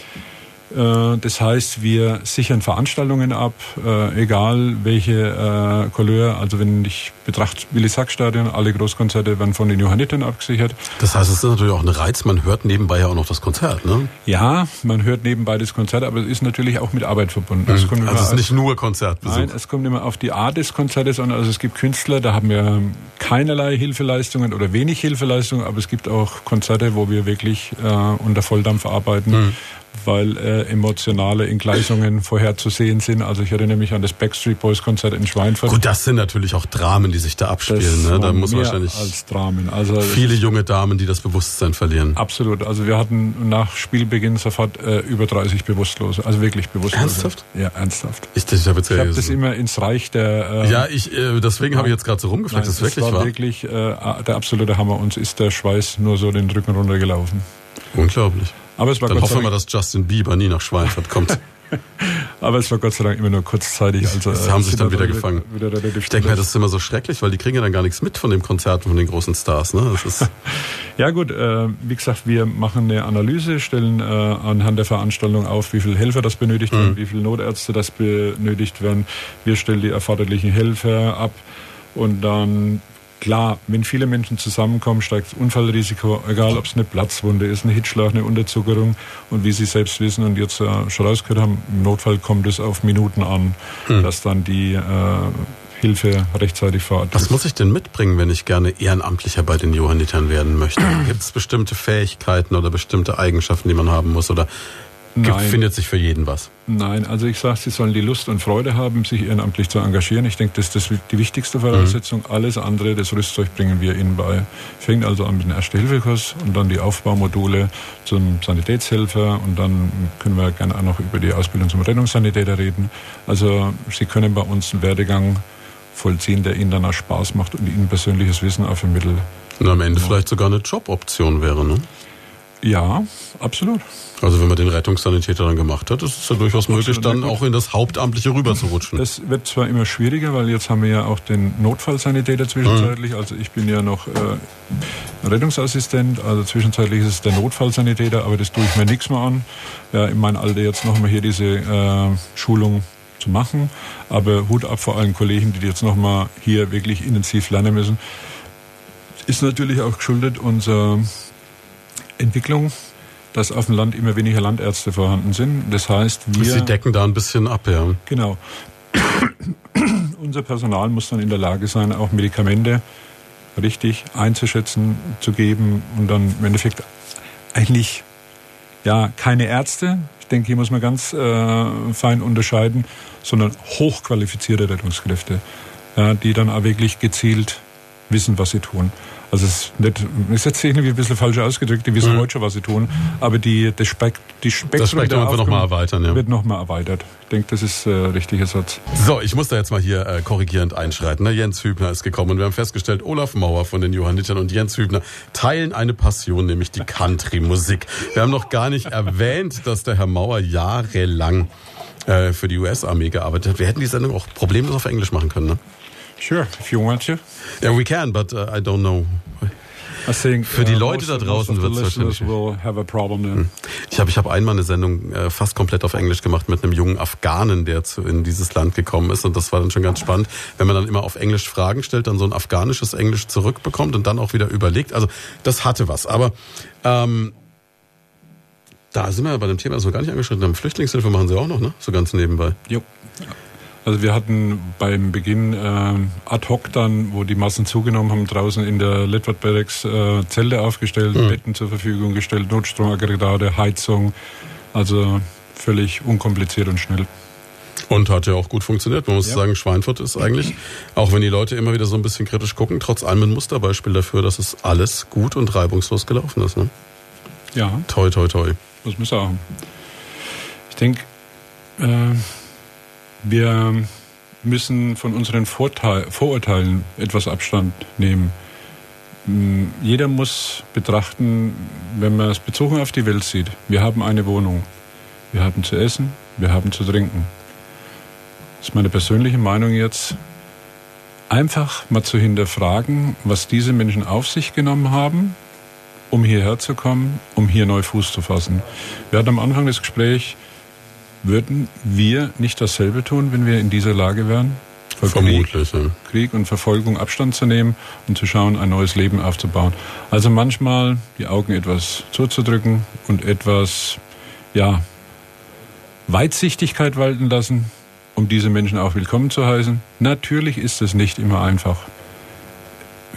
Äh, das heißt, wir sichern Veranstaltungen ab, äh, egal welche äh, Couleur. Also wenn ich betrachte Willi-Sack-Stadion, alle Großkonzerte werden von den Johannitern abgesichert. Das heißt, es ist natürlich auch ein Reiz, man hört nebenbei ja auch noch das Konzert, ne? Ja, man hört nebenbei das Konzert, aber es ist natürlich auch mit Arbeit verbunden. Mhm. Also es ist nicht nur Konzertbesuch. Nein, es kommt immer auf die Art des Konzertes an. Also es gibt Künstler, da haben wir keinerlei Hilfeleistungen oder wenig Hilfeleistungen, aber es gibt auch Konzerte, wo wir wirklich äh, unter Volldampf arbeiten. Mhm weil äh, emotionale Entgleisungen vorherzusehen sind. Also ich erinnere mich an das Backstreet Boys Konzert in Schweinfurt. Gut, das sind natürlich auch Dramen, die sich da abspielen. Ne? Da muss wahrscheinlich als Dramen. Also viele junge Damen, die das Bewusstsein verlieren. Absolut. Also wir hatten nach Spielbeginn sofort äh, über 30 Bewusstlose. Also wirklich Bewusstlose. Ernsthaft? Ja, ernsthaft. Ich, ich habe ich hab das immer ins Reich der. Äh, ja, ich äh, deswegen habe ich jetzt gerade so rumgefragt. das, das wirklich war, war wirklich äh, der absolute Hammer. Uns ist der Schweiß nur so den Rücken runtergelaufen. Unglaublich. Aber es war Dann Gott hoffen wir, dass Justin Bieber nie nach Schweinfurt kommt. [LAUGHS] Aber es war Gott sei Dank immer nur kurzzeitig. Also, das haben sich dann wieder gefangen. Wieder, wieder ich denke mir, das ist immer so schrecklich, weil die kriegen ja dann gar nichts mit von den Konzerten von den großen Stars. Ne? [LAUGHS] Ja gut, äh, wie gesagt, wir machen eine Analyse, stellen äh, anhand der Veranstaltung auf, wie viele Helfer das benötigt mhm. werden, wie viele Notärzte das benötigt werden. Wir stellen die erforderlichen Helfer ab und dann Klar, wenn viele Menschen zusammenkommen, steigt das Unfallrisiko, egal ob es eine Platzwunde ist, eine Hitzschlag, eine Unterzuckerung. Und wie Sie selbst wissen und jetzt äh, schon rausgehört haben, im Notfall kommt es auf Minuten an, hm. dass dann die äh, Hilfe rechtzeitig vor Ort Was muss ich denn mitbringen, wenn ich gerne Ehrenamtlicher bei den Johannitern werden möchte? [CLEARS THROAT] Gibt es bestimmte Fähigkeiten oder bestimmte Eigenschaften, die man haben muss? Oder Nein. Findet sich für jeden was? Nein, also ich sage, sie sollen die Lust und Freude haben, sich ehrenamtlich zu engagieren. Ich denke, das ist die wichtigste Voraussetzung. Mhm. Alles andere, das Rüstzeug bringen wir ihnen bei. Fängt also an mit dem Erste-Hilfe-Kurs und dann die Aufbaumodule zum Sanitätshelfer und dann können wir gerne auch noch über die Ausbildung zum Rettungssanitäter reden. Also sie können bei uns einen Werdegang vollziehen, der ihnen dann auch Spaß macht und ihnen persönliches Wissen auch vermittelt. Und am Ende ja. vielleicht sogar eine Joboption wäre, ne? Ja, absolut. Also wenn man den Rettungssanitäter dann gemacht hat, ist es ja durchaus absolut möglich, dann auch in das Hauptamtliche rüber zu rutschen. Das wird zwar immer schwieriger, weil jetzt haben wir ja auch den Notfallsanitäter zwischenzeitlich. Mhm. Also ich bin ja noch äh, Rettungsassistent, also zwischenzeitlich ist es der Notfallsanitäter, aber das tue ich mir nichts mehr an. Ja, in meinem Alter jetzt nochmal hier diese äh, Schulung zu machen. Aber Hut ab vor allen Kollegen, die jetzt nochmal hier wirklich intensiv lernen müssen. Ist natürlich auch geschuldet unserer Entwicklung, dass auf dem Land immer weniger Landärzte vorhanden sind. Das heißt, wir. Sie decken da ein bisschen ab, ja. Genau. Unser Personal muss dann in der Lage sein, auch Medikamente richtig einzuschätzen, zu geben und dann im Endeffekt eigentlich ja keine Ärzte. Ich denke, hier muss man ganz äh, fein unterscheiden, sondern hochqualifizierte Rettungskräfte, ja, die dann auch wirklich gezielt wissen, was sie tun. Also es ist, nicht, ist jetzt irgendwie ein bisschen falsch ausgedrückt, die wissen mhm. heute schon, was sie tun, aber die, das, Spek die Spektrum, das Spektrum wird nochmal erweitern. Ja. Wird nochmal erweitert. Ich denke, das ist äh, richtiger Satz. So, ich muss da jetzt mal hier äh, korrigierend einschreiten. Ne? Jens Hübner ist gekommen und wir haben festgestellt, Olaf Mauer von den Johannitern und Jens Hübner teilen eine Passion, nämlich die Country-Musik. Wir haben noch gar nicht erwähnt, dass der Herr Mauer jahrelang äh, für die US-Armee gearbeitet hat. Wir hätten die Sendung auch problemlos auf Englisch machen können, ne? Sure, if you want to. Yeah, we can, but uh, I don't know. Think, Für die uh, Leute da draußen wird es wahrscheinlich. Hm. Ich habe ich hab einmal eine Sendung äh, fast komplett auf Englisch gemacht mit einem jungen Afghanen, der zu, in dieses Land gekommen ist. Und das war dann schon ganz spannend, wenn man dann immer auf Englisch Fragen stellt, dann so ein afghanisches Englisch zurückbekommt und dann auch wieder überlegt. Also das hatte was. Aber ähm, da sind wir bei dem Thema, das wir gar nicht angeschnitten haben. Flüchtlingshilfe machen Sie auch noch, ne? So ganz nebenbei. Jo. Also wir hatten beim Beginn äh, ad hoc dann, wo die Massen zugenommen haben, draußen in der Ledward Barracks äh, Zelte aufgestellt, mhm. Betten zur Verfügung gestellt, Notstromaggregate, Heizung. Also völlig unkompliziert und schnell. Und hat ja auch gut funktioniert. Man muss ja. sagen, Schweinfurt ist eigentlich, auch wenn die Leute immer wieder so ein bisschen kritisch gucken, trotz allem ein Musterbeispiel dafür, dass es alles gut und reibungslos gelaufen ist. Ne? Ja. Toi, toi, toi. Muss man sagen. Ich denke, äh, wir müssen von unseren Vorteil, Vorurteilen etwas Abstand nehmen. Mm, jeder muss betrachten, wenn man es bezogen auf die Welt sieht, wir haben eine Wohnung, wir haben zu essen, wir haben zu trinken. Das ist meine persönliche Meinung jetzt. Einfach mal zu hinterfragen, was diese Menschen auf sich genommen haben, um hierher zu kommen, um hier neu Fuß zu fassen. Wir hatten am Anfang des Gesprächs würden wir nicht dasselbe tun, wenn wir in dieser Lage wären? Vermutlich. Krieg, ja. Krieg und Verfolgung Abstand zu nehmen und zu schauen, ein neues Leben aufzubauen. Also manchmal die Augen etwas zuzudrücken und etwas, ja, Weitsichtigkeit walten lassen, um diese Menschen auch willkommen zu heißen. Natürlich ist es nicht immer einfach.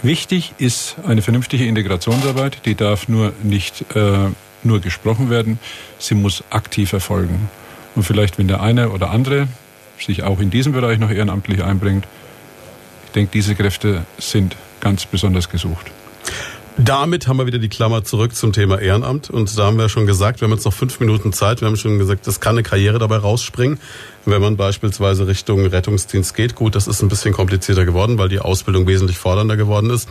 Wichtig ist eine vernünftige Integrationsarbeit, die darf nur nicht äh, nur gesprochen werden, sie muss aktiv erfolgen. Und vielleicht, wenn der eine oder andere sich auch in diesem Bereich noch ehrenamtlich einbringt, ich denke, diese Kräfte sind ganz besonders gesucht. Damit haben wir wieder die Klammer zurück zum Thema Ehrenamt. Und da haben wir schon gesagt, wir haben jetzt noch fünf Minuten Zeit. Wir haben schon gesagt, es kann eine Karriere dabei rausspringen, wenn man beispielsweise Richtung Rettungsdienst geht. Gut, das ist ein bisschen komplizierter geworden, weil die Ausbildung wesentlich fordernder geworden ist.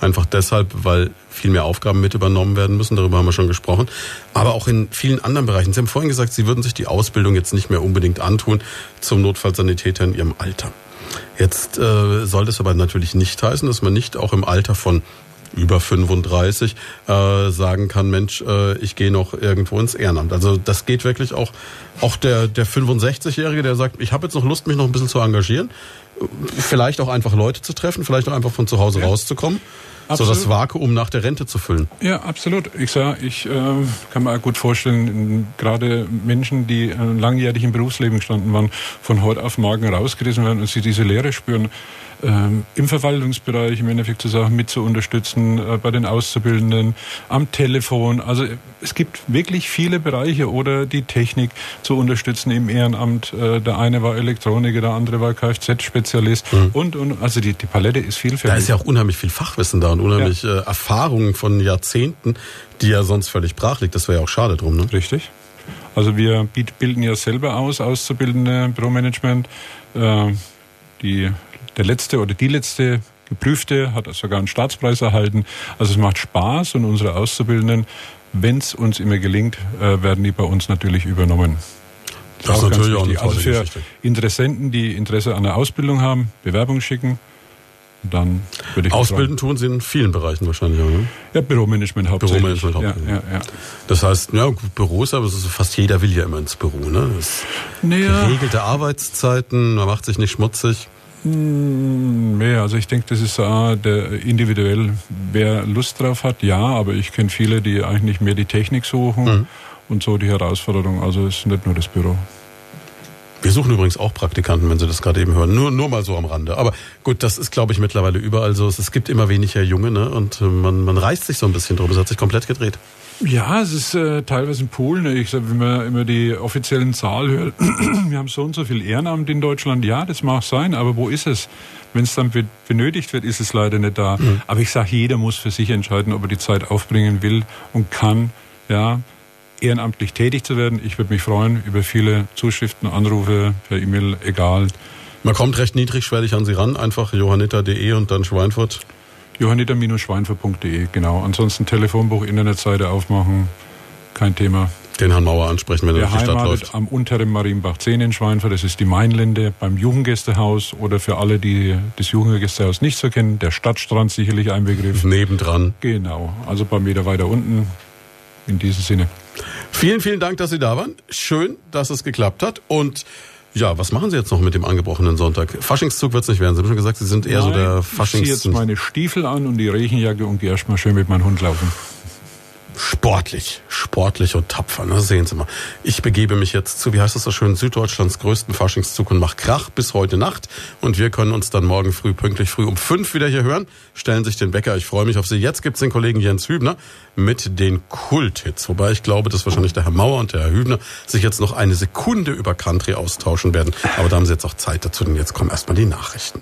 Einfach deshalb, weil viel mehr Aufgaben mit übernommen werden müssen. Darüber haben wir schon gesprochen. Aber auch in vielen anderen Bereichen. Sie haben vorhin gesagt, Sie würden sich die Ausbildung jetzt nicht mehr unbedingt antun zum Notfallsanitäter in Ihrem Alter. Jetzt äh, soll das aber natürlich nicht heißen, dass man nicht auch im Alter von über 35 äh, sagen kann, Mensch, äh, ich gehe noch irgendwo ins Ehrenamt. Also das geht wirklich auch, auch der, der 65-Jährige, der sagt, ich habe jetzt noch Lust, mich noch ein bisschen zu engagieren, vielleicht auch einfach Leute zu treffen, vielleicht auch einfach von zu Hause rauszukommen. Absolut. so das Vakuum nach der Rente zu füllen. Ja, absolut. Ich sag, ich äh, kann mir gut vorstellen, gerade Menschen, die äh, langjährig im Berufsleben gestanden waren, von heute auf morgen rausgerissen werden und sie diese Leere spüren ähm, im Verwaltungsbereich im Endeffekt zu Sachen mit zu unterstützen, äh, bei den Auszubildenden, am Telefon. Also es gibt wirklich viele Bereiche oder die Technik zu unterstützen im Ehrenamt. Äh, der eine war Elektroniker, der andere war Kfz-Spezialist mhm. und, und also die, die Palette ist vielfältig. Da ist ja auch unheimlich viel Fachwissen da und unheimlich ja. äh, Erfahrungen von Jahrzehnten, die ja sonst völlig brach liegt. Das wäre ja auch schade drum, ne? Richtig. Also wir bilden ja selber aus, Auszubildende, Büromanagement. Äh, die der letzte oder die letzte geprüfte hat sogar einen Staatspreis erhalten. Also es macht Spaß und unsere Auszubildenden, wenn es uns immer gelingt, äh, werden die bei uns natürlich übernommen. Das, das ist natürlich auch eine Also für Geschichte. Interessenten, die Interesse an der Ausbildung haben, Bewerbung schicken. dann würde ich Ausbilden tun Sie in vielen Bereichen wahrscheinlich auch, ne? Ja, Büromanagement hauptsächlich. Büromanagement hauptsächlich. Ja, ja, ja. Das heißt, ja, Büros, aber fast jeder will ja immer ins Büro, ne? Naja. Geregelte Arbeitszeiten, man macht sich nicht schmutzig. Nee, also ich denke, das ist äh, der individuell, wer Lust drauf hat, ja, aber ich kenne viele, die eigentlich mehr die Technik suchen Mhm. und so die Herausforderung. Also es ist nicht nur das Büro. Wir suchen übrigens auch Praktikanten, wenn Sie das gerade eben hören. Nur, nur mal so am Rande. Aber gut, das ist, glaube ich, mittlerweile überall so. Es gibt immer weniger Junge, ne? Und äh, man, man reißt sich so ein bisschen drum. Es hat sich komplett gedreht. Ja, es ist äh, teilweise ein Pool. Ne? Ich sag, wenn man immer die offiziellen Zahl hört, [CLEARS THROAT] wir haben so und so viel Ehrenamt in Deutschland. Ja, das mag sein, aber wo ist es? Wenn es dann be benötigt wird, ist es leider nicht da. Aber ich sage, jeder muss für sich entscheiden, ob er die Zeit aufbringen will und kann. Ja, ehrenamtlich tätig zu werden. Ich würde mich freuen über viele Zuschriften, Anrufe per E-Mail, egal. Man kommt recht niedrigschwellig an Sie ran. Einfach johanniter.de und dann Schweinfurt. johanniter-schweinfer.de, genau. Ansonsten Telefonbuch, Internetseite aufmachen, kein Thema. Den Herrn Mauer ansprechen, wenn er durch die Stadt läuft. am unteren Marienbach 10 in Schweinfurt, das ist die Mainlinde beim Jugendgästehaus oder für alle, die das Jugendgästehaus nicht so kennen, der Stadtstrand sicherlich ein Begriff. Nebendran. Genau, also ein paar Meter weiter unten. In diesem Sinne. Vielen, vielen Dank, dass Sie da waren. Schön, dass es geklappt hat. Und ja, was machen Sie jetzt noch mit dem angebrochenen Sonntag? Faschingszug wird es nicht werden. Sie haben schon gesagt, Sie sind eher so der Nein, ich ziehe Faschings... jetzt meine Stiefel an und die Regenjacke und gehe erstmal schön mit meinem Hund laufen. Sportlich, sportlich und tapfer. Ne? Sehen Sie mal. Ich begebe mich jetzt zu, wie heißt das so schön, Süddeutschlands größten Faschingszug und mach Krach bis heute Nacht. Und wir können uns dann morgen früh, pünktlich früh um fünf wieder hier hören. Stellen sich den Wecker. Ich freue mich auf Sie. Jetzt gibt's den Kollegen Jens Hübner mit den Kulthits. Wobei ich glaube, dass wahrscheinlich der Herr Mauer und der Herr Hübner sich jetzt noch eine Sekunde über Country austauschen werden. Aber da haben Sie jetzt auch Zeit dazu, denn jetzt kommen erstmal die Nachrichten.